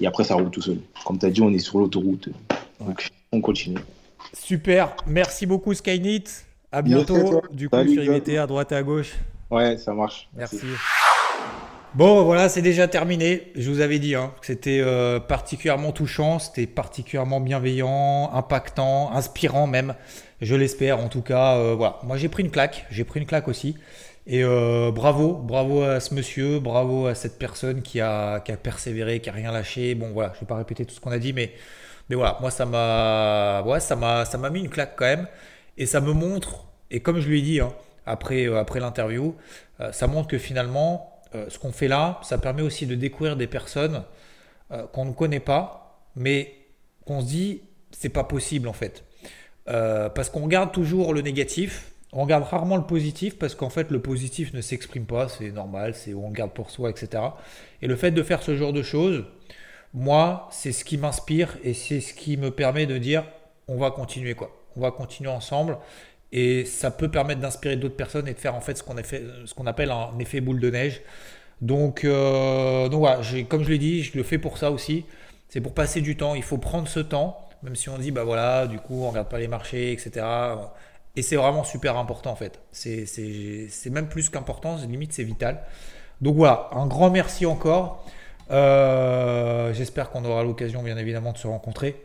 et après ça roule tout seul. Comme tu as dit, on est sur l'autoroute. Donc on continue. Super, merci beaucoup Skynet. À bientôt. Du coup, sur IVT à droite et à gauche. Ouais, ça marche. Merci. Bon, voilà, c'est déjà terminé. Je vous avais dit hein, que c'était euh, particulièrement touchant, c'était particulièrement bienveillant, impactant, inspirant même. Je l'espère. En tout cas, euh, voilà. Moi, j'ai pris une claque. J'ai pris une claque aussi. Et euh, bravo, bravo à ce monsieur, bravo à cette personne qui a, qui a persévéré, qui a rien lâché. Bon, voilà, je vais pas répéter tout ce qu'on a dit, mais, mais voilà, moi, ça m'a, ouais, ça m'a, mis une claque quand même. Et ça me montre, et comme je lui ai dit hein, après, après l'interview, ça montre que finalement, euh, ce qu'on fait là, ça permet aussi de découvrir des personnes euh, qu'on ne connaît pas, mais qu'on se dit, c'est pas possible en fait. Euh, parce qu'on regarde toujours le négatif, on regarde rarement le positif, parce qu'en fait, le positif ne s'exprime pas, c'est normal, c'est on le garde pour soi, etc. Et le fait de faire ce genre de choses, moi, c'est ce qui m'inspire et c'est ce qui me permet de dire, on va continuer quoi. On va continuer ensemble et ça peut permettre d'inspirer d'autres personnes et de faire en fait ce qu'on appelle un effet boule de neige. Donc, euh, donc voilà, comme je l'ai dit, je le fais pour ça aussi. C'est pour passer du temps. Il faut prendre ce temps, même si on dit bah voilà, du coup on regarde pas les marchés, etc. Et c'est vraiment super important en fait. C'est même plus qu'important, limite c'est vital. Donc voilà, un grand merci encore. Euh, j'espère qu'on aura l'occasion bien évidemment de se rencontrer.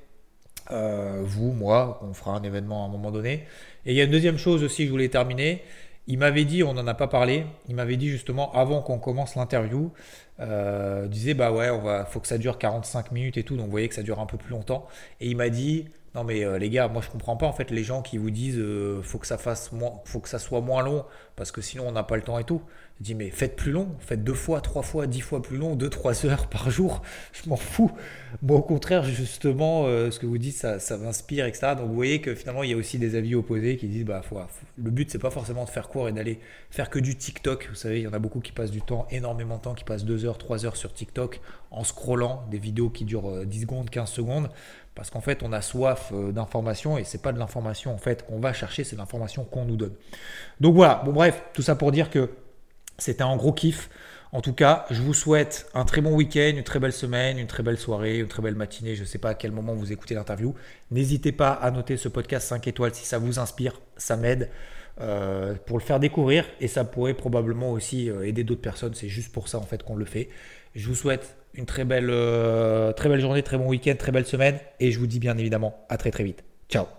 Euh, vous, moi, on fera un événement à un moment donné. Et il y a une deuxième chose aussi que je voulais terminer. Il m'avait dit, on n'en a pas parlé, il m'avait dit justement avant qu'on commence l'interview, euh, disait bah ouais, va, faut que ça dure 45 minutes et tout, donc vous voyez que ça dure un peu plus longtemps. Et il m'a dit, non mais euh, les gars, moi je comprends pas en fait les gens qui vous disent euh, faut que ça fasse moins, faut que ça soit moins long parce que sinon on n'a pas le temps et tout. Je dis mais faites plus long, faites deux fois, trois fois, dix fois plus long, deux, trois heures par jour. Je m'en fous. Moi au contraire justement euh, ce que vous dites ça, ça m'inspire etc. Donc vous voyez que finalement il y a aussi des avis opposés qui disent bah faut, le but c'est pas forcément de faire court et d'aller faire que du TikTok. Vous savez il y en a beaucoup qui passent du temps, énormément de temps, qui passent deux heures, trois heures sur TikTok en scrollant des vidéos qui durent 10 secondes, 15 secondes. Parce qu'en fait, on a soif euh, d'informations et c'est pas de l'information en fait qu'on va chercher, c'est l'information qu'on nous donne. Donc voilà, bon bref, tout ça pour dire que C'était un gros kiff. En tout cas, je vous souhaite un très bon week-end, une très belle semaine, une très belle soirée, une très belle matinée. Je ne sais pas à quel moment vous écoutez l'interview. N'hésitez pas à noter ce podcast 5 étoiles si ça vous inspire, ça m'aide euh, pour le faire découvrir et ça pourrait probablement aussi euh, aider d'autres personnes. C'est juste pour ça en fait qu'on le fait. Je vous souhaite une très belle, euh, très belle journée, très bon week-end, très belle semaine et je vous dis bien évidemment à très très vite. Ciao